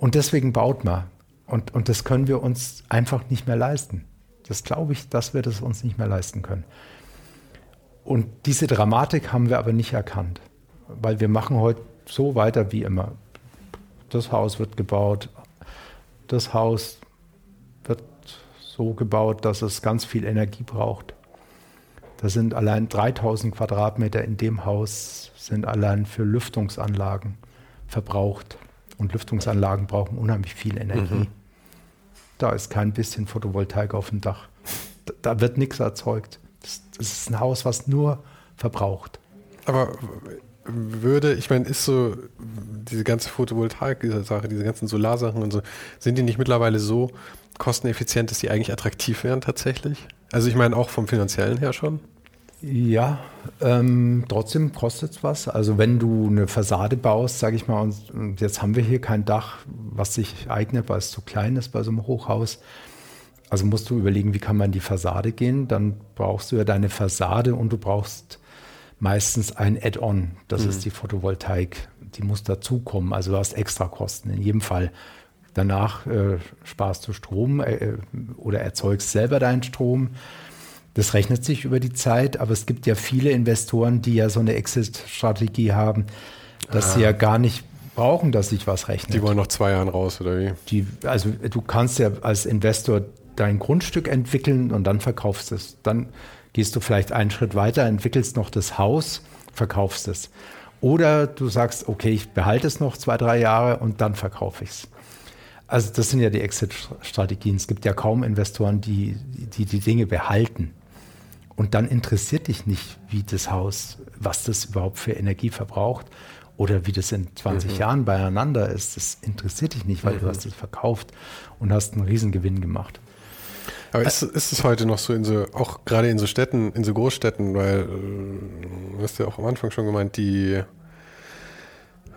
Speaker 2: Und deswegen baut man. Und, und das können wir uns einfach nicht mehr leisten. Das glaube ich, dass wir das uns nicht mehr leisten können. Und diese Dramatik haben wir aber nicht erkannt, weil wir machen heute so weiter wie immer das Haus wird gebaut, das Haus wird so gebaut, dass es ganz viel Energie braucht. Da sind allein 3000 Quadratmeter in dem Haus sind allein für Lüftungsanlagen verbraucht. Und Lüftungsanlagen brauchen unheimlich viel Energie. Mhm. Da ist kein bisschen Photovoltaik auf dem Dach. Da, da wird nichts erzeugt. Das, das ist ein Haus, was nur verbraucht.
Speaker 1: Aber würde, ich meine, ist so diese ganze Photovoltaik-Sache, diese ganzen Solarsachen und so, sind die nicht mittlerweile so kosteneffizient, dass die eigentlich attraktiv wären tatsächlich? Also ich meine auch vom finanziellen her schon?
Speaker 2: Ja, ähm, trotzdem kostet es was. Also wenn du eine Fassade baust, sage ich mal, und jetzt haben wir hier kein Dach, was sich eignet, weil es zu klein ist bei so einem Hochhaus. Also musst du überlegen, wie kann man in die Fassade gehen. Dann brauchst du ja deine Fassade und du brauchst meistens ein Add-on. Das mhm. ist die Photovoltaik. Die muss dazukommen. Also du hast extra Kosten in jedem Fall. Danach äh, sparst du Strom äh, oder erzeugst selber deinen Strom. Das rechnet sich über die Zeit, aber es gibt ja viele Investoren, die ja so eine Exit-Strategie haben, dass ah. sie ja gar nicht brauchen, dass sich was rechnet.
Speaker 1: Die wollen noch zwei Jahren raus, oder wie?
Speaker 2: Die, also du kannst ja als Investor dein Grundstück entwickeln und dann verkaufst es. Dann gehst du vielleicht einen Schritt weiter, entwickelst noch das Haus, verkaufst es. Oder du sagst, okay, ich behalte es noch zwei, drei Jahre und dann verkaufe ich es. Also das sind ja die Exit-Strategien. Es gibt ja kaum Investoren, die, die die Dinge behalten. Und dann interessiert dich nicht, wie das Haus, was das überhaupt für Energie verbraucht oder wie das in 20 mhm. Jahren beieinander ist. Das interessiert dich nicht, weil mhm. du hast es verkauft und hast einen Riesengewinn gemacht.
Speaker 1: Aber ist, ist es heute noch so in so, auch gerade in so Städten, in so Großstädten, weil, äh, du hast ja auch am Anfang schon gemeint, die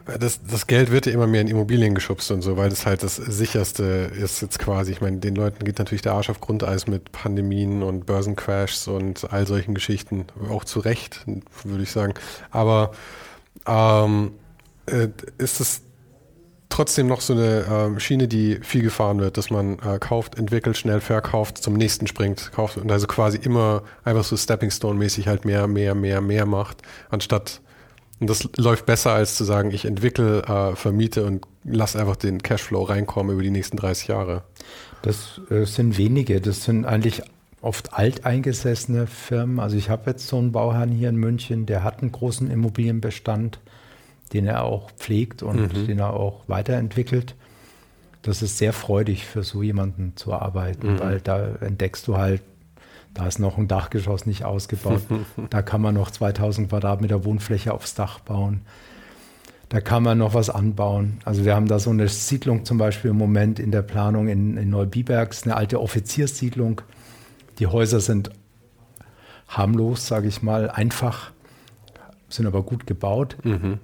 Speaker 1: das, das Geld wird ja immer mehr in Immobilien geschubst und so, weil das halt das sicherste ist jetzt quasi. Ich meine, den Leuten geht natürlich der Arsch auf Grundeis mit Pandemien und Börsencrashs und all solchen Geschichten. Auch zu Recht, würde ich sagen. Aber ähm, äh, ist es trotzdem noch so eine ähm, Schiene, die viel gefahren wird, dass man äh, kauft, entwickelt, schnell verkauft, zum nächsten springt, kauft und also quasi immer einfach so Stepping Stone mäßig halt mehr, mehr, mehr, mehr macht, anstatt und das läuft besser, als zu sagen, ich entwickle, äh, vermiete und lass einfach den Cashflow reinkommen über die nächsten 30 Jahre.
Speaker 2: Das äh, sind wenige. Das sind eigentlich oft alteingesessene Firmen. Also ich habe jetzt so einen Bauherrn hier in München, der hat einen großen Immobilienbestand, den er auch pflegt und mhm. den er auch weiterentwickelt. Das ist sehr freudig für so jemanden zu arbeiten, mhm. weil da entdeckst du halt da ist noch ein Dachgeschoss nicht ausgebaut. da kann man noch 2000 Quadratmeter Wohnfläche aufs Dach bauen. Da kann man noch was anbauen. Also wir haben da so eine Siedlung zum Beispiel im Moment in der Planung in, in Neubibergs, eine alte Offizierssiedlung. Die Häuser sind harmlos, sage ich mal, einfach, sind aber gut gebaut, mhm.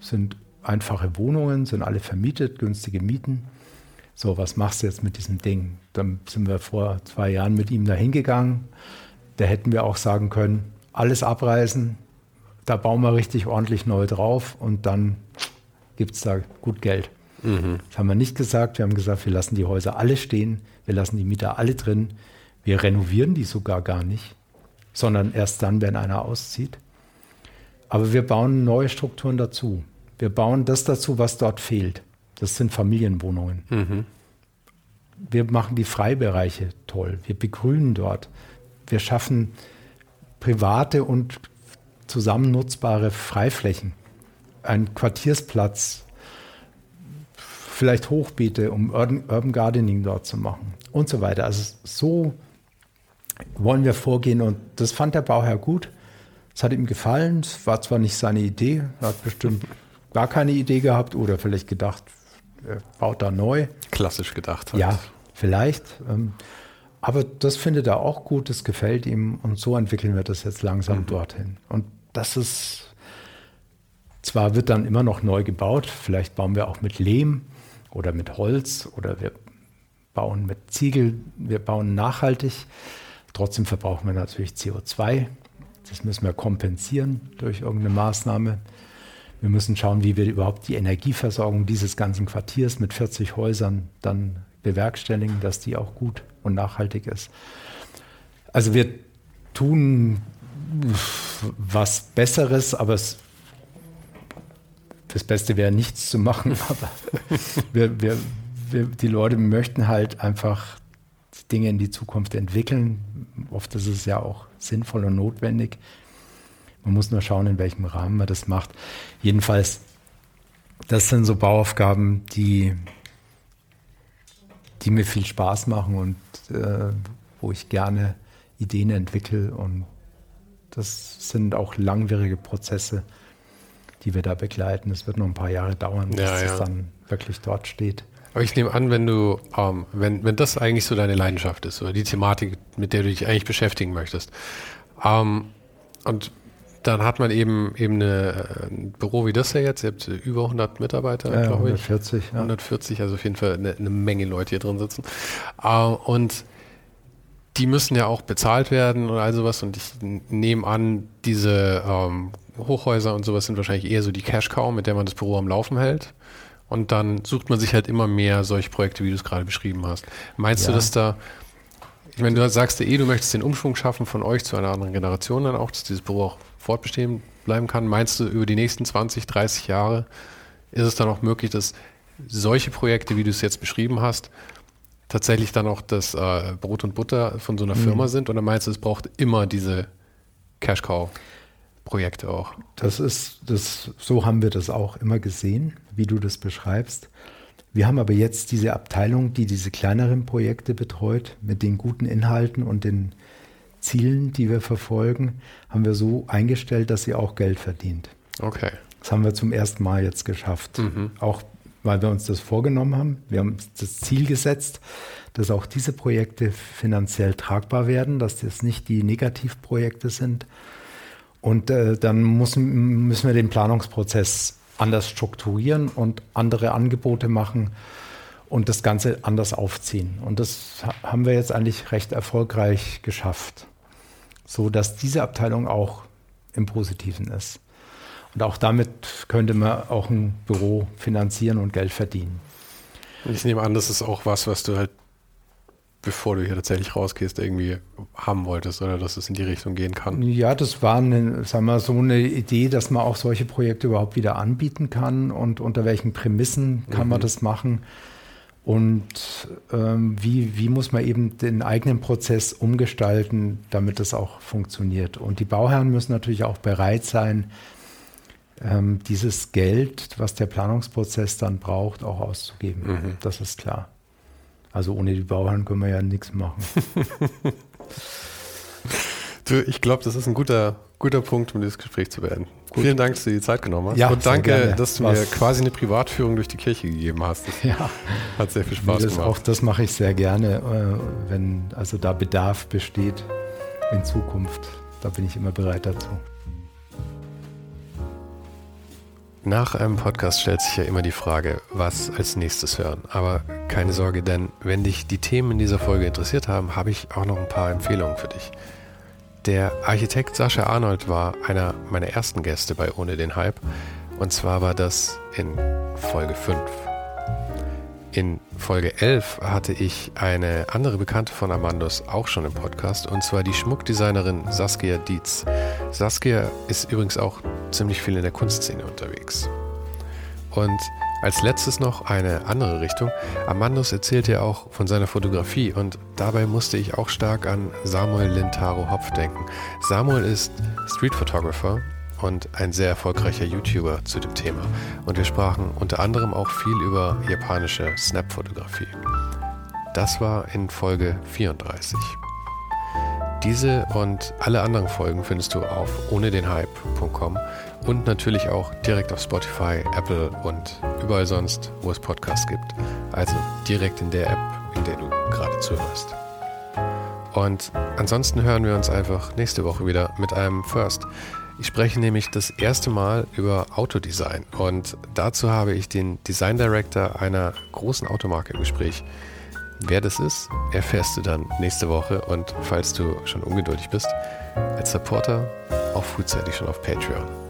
Speaker 2: sind einfache Wohnungen, sind alle vermietet, günstige Mieten so, was machst du jetzt mit diesem Ding? Dann sind wir vor zwei Jahren mit ihm da hingegangen. Da hätten wir auch sagen können, alles abreißen, da bauen wir richtig ordentlich neu drauf und dann gibt es da gut Geld. Mhm. Das haben wir nicht gesagt. Wir haben gesagt, wir lassen die Häuser alle stehen, wir lassen die Mieter alle drin. Wir renovieren die sogar gar nicht, sondern erst dann, wenn einer auszieht. Aber wir bauen neue Strukturen dazu. Wir bauen das dazu, was dort fehlt. Das sind Familienwohnungen. Mhm. Wir machen die Freibereiche toll. Wir begrünen dort. Wir schaffen private und zusammennutzbare Freiflächen. Ein Quartiersplatz, vielleicht Hochbeete, um Urban Gardening dort zu machen und so weiter. Also so wollen wir vorgehen und das fand der Bauherr gut. Es hat ihm gefallen. Es war zwar nicht seine Idee, er hat bestimmt gar keine Idee gehabt oder vielleicht gedacht, baut da neu.
Speaker 1: Klassisch gedacht. Halt.
Speaker 2: Ja, vielleicht. Ähm, aber das findet er auch gut, das gefällt ihm und so entwickeln wir das jetzt langsam mhm. dorthin. Und das ist, zwar wird dann immer noch neu gebaut, vielleicht bauen wir auch mit Lehm oder mit Holz oder wir bauen mit Ziegel, wir bauen nachhaltig. Trotzdem verbrauchen wir natürlich CO2. Das müssen wir kompensieren durch irgendeine Maßnahme. Wir müssen schauen, wie wir überhaupt die Energieversorgung dieses ganzen Quartiers mit 40 Häusern dann bewerkstelligen, dass die auch gut und nachhaltig ist. Also wir tun was Besseres, aber es, das Beste wäre nichts zu machen. Aber wir, wir, wir, die Leute möchten halt einfach Dinge in die Zukunft entwickeln. Oft ist es ja auch sinnvoll und notwendig. Man muss nur schauen, in welchem Rahmen man das macht. Jedenfalls, das sind so Bauaufgaben, die, die mir viel Spaß machen und äh, wo ich gerne Ideen entwickle. Und das sind auch langwierige Prozesse, die wir da begleiten. Es wird noch ein paar Jahre dauern, bis ja, ja. es dann wirklich dort steht.
Speaker 1: Aber ich nehme an, wenn du, ähm, wenn, wenn das eigentlich so deine Leidenschaft ist oder die Thematik, mit der du dich eigentlich beschäftigen möchtest, ähm, und dann hat man eben, eben eine, ein Büro wie das hier jetzt. Ihr habt über 100 Mitarbeiter,
Speaker 2: ja, glaube ich. 140,
Speaker 1: ja. 140, also auf jeden Fall eine, eine Menge Leute hier drin sitzen. Uh, und die müssen ja auch bezahlt werden und all sowas. Und ich nehme an, diese ähm, Hochhäuser und sowas sind wahrscheinlich eher so die Cash-Cow, mit der man das Büro am Laufen hält. Und dann sucht man sich halt immer mehr solche Projekte, wie du es gerade beschrieben hast. Meinst ja. du, dass da Ich meine, du sagst ja eh, du möchtest den Umschwung schaffen von euch zu einer anderen Generation dann auch, dass dieses Büro auch fortbestehen bleiben kann. Meinst du, über die nächsten 20, 30 Jahre ist es dann auch möglich, dass solche Projekte, wie du es jetzt beschrieben hast, tatsächlich dann auch das äh, Brot und Butter von so einer mhm. Firma sind? Oder meinst du, es braucht immer diese Cash-Cow-Projekte auch?
Speaker 2: Das ist, das, so haben wir das auch immer gesehen, wie du das beschreibst. Wir haben aber jetzt diese Abteilung, die diese kleineren Projekte betreut, mit den guten Inhalten und den Zielen, die wir verfolgen, haben wir so eingestellt, dass sie auch Geld verdient.
Speaker 1: Okay.
Speaker 2: Das haben wir zum ersten Mal jetzt geschafft. Mhm. Auch weil wir uns das vorgenommen haben. Wir haben das Ziel gesetzt, dass auch diese Projekte finanziell tragbar werden, dass das nicht die Negativprojekte sind. Und äh, dann muss, müssen wir den Planungsprozess anders strukturieren und andere Angebote machen und das Ganze anders aufziehen. Und das haben wir jetzt eigentlich recht erfolgreich geschafft, so dass diese Abteilung auch im Positiven ist. Und auch damit könnte man auch ein Büro finanzieren und Geld verdienen.
Speaker 1: Ich nehme an, das ist auch was, was du halt, bevor du hier tatsächlich rausgehst, irgendwie haben wolltest oder dass es in die Richtung gehen kann.
Speaker 2: Ja, das war eine, sagen wir, so eine Idee, dass man auch solche Projekte überhaupt wieder anbieten kann und unter welchen Prämissen kann mhm. man das machen. Und ähm, wie, wie muss man eben den eigenen Prozess umgestalten, damit das auch funktioniert. Und die Bauherren müssen natürlich auch bereit sein, ähm, dieses Geld, was der Planungsprozess dann braucht, auch auszugeben. Mhm. Das ist klar. Also ohne die Bauern können wir ja nichts machen.
Speaker 1: du, ich glaube, das ist ein guter, guter Punkt, um dieses Gespräch zu beenden. Gut. Vielen Dank, dass du dir die Zeit genommen hast.
Speaker 2: Ja,
Speaker 1: und danke, dass du Was? mir quasi eine Privatführung durch die Kirche gegeben hast. Das ja. hat sehr viel Spaß
Speaker 2: das,
Speaker 1: gemacht.
Speaker 2: Auch das mache ich sehr gerne, äh, wenn also da Bedarf besteht in Zukunft. Da bin ich immer bereit dazu.
Speaker 1: Nach einem Podcast stellt sich ja immer die Frage, was als nächstes hören. Aber keine Sorge, denn wenn dich die Themen in dieser Folge interessiert haben, habe ich auch noch ein paar Empfehlungen für dich. Der Architekt Sascha Arnold war einer meiner ersten Gäste bei Ohne den Hype. Und zwar war das in Folge 5. In Folge 11 hatte ich eine andere Bekannte von Amandos auch schon im Podcast, und zwar die Schmuckdesignerin Saskia Dietz. Saskia ist übrigens auch ziemlich viel in der Kunstszene unterwegs. Und als letztes noch eine andere Richtung. Amandos erzählt ja auch von seiner Fotografie und dabei musste ich auch stark an Samuel Lintaro Hopf denken. Samuel ist Street Photographer und ein sehr erfolgreicher YouTuber zu dem Thema. Und wir sprachen unter anderem auch viel über japanische Snap-Fotografie. Das war in Folge 34. Diese und alle anderen Folgen findest du auf ohne den Hype.com und natürlich auch direkt auf Spotify, Apple und überall sonst, wo es Podcasts gibt. Also direkt in der App, in der du gerade zuhörst. Und ansonsten hören wir uns einfach nächste Woche wieder mit einem First. Ich spreche nämlich das erste Mal über Autodesign und dazu habe ich den Design Director einer großen Automarke im Gespräch. Wer das ist, erfährst du dann nächste Woche und falls du schon ungeduldig bist, als Supporter auch frühzeitig schon auf Patreon.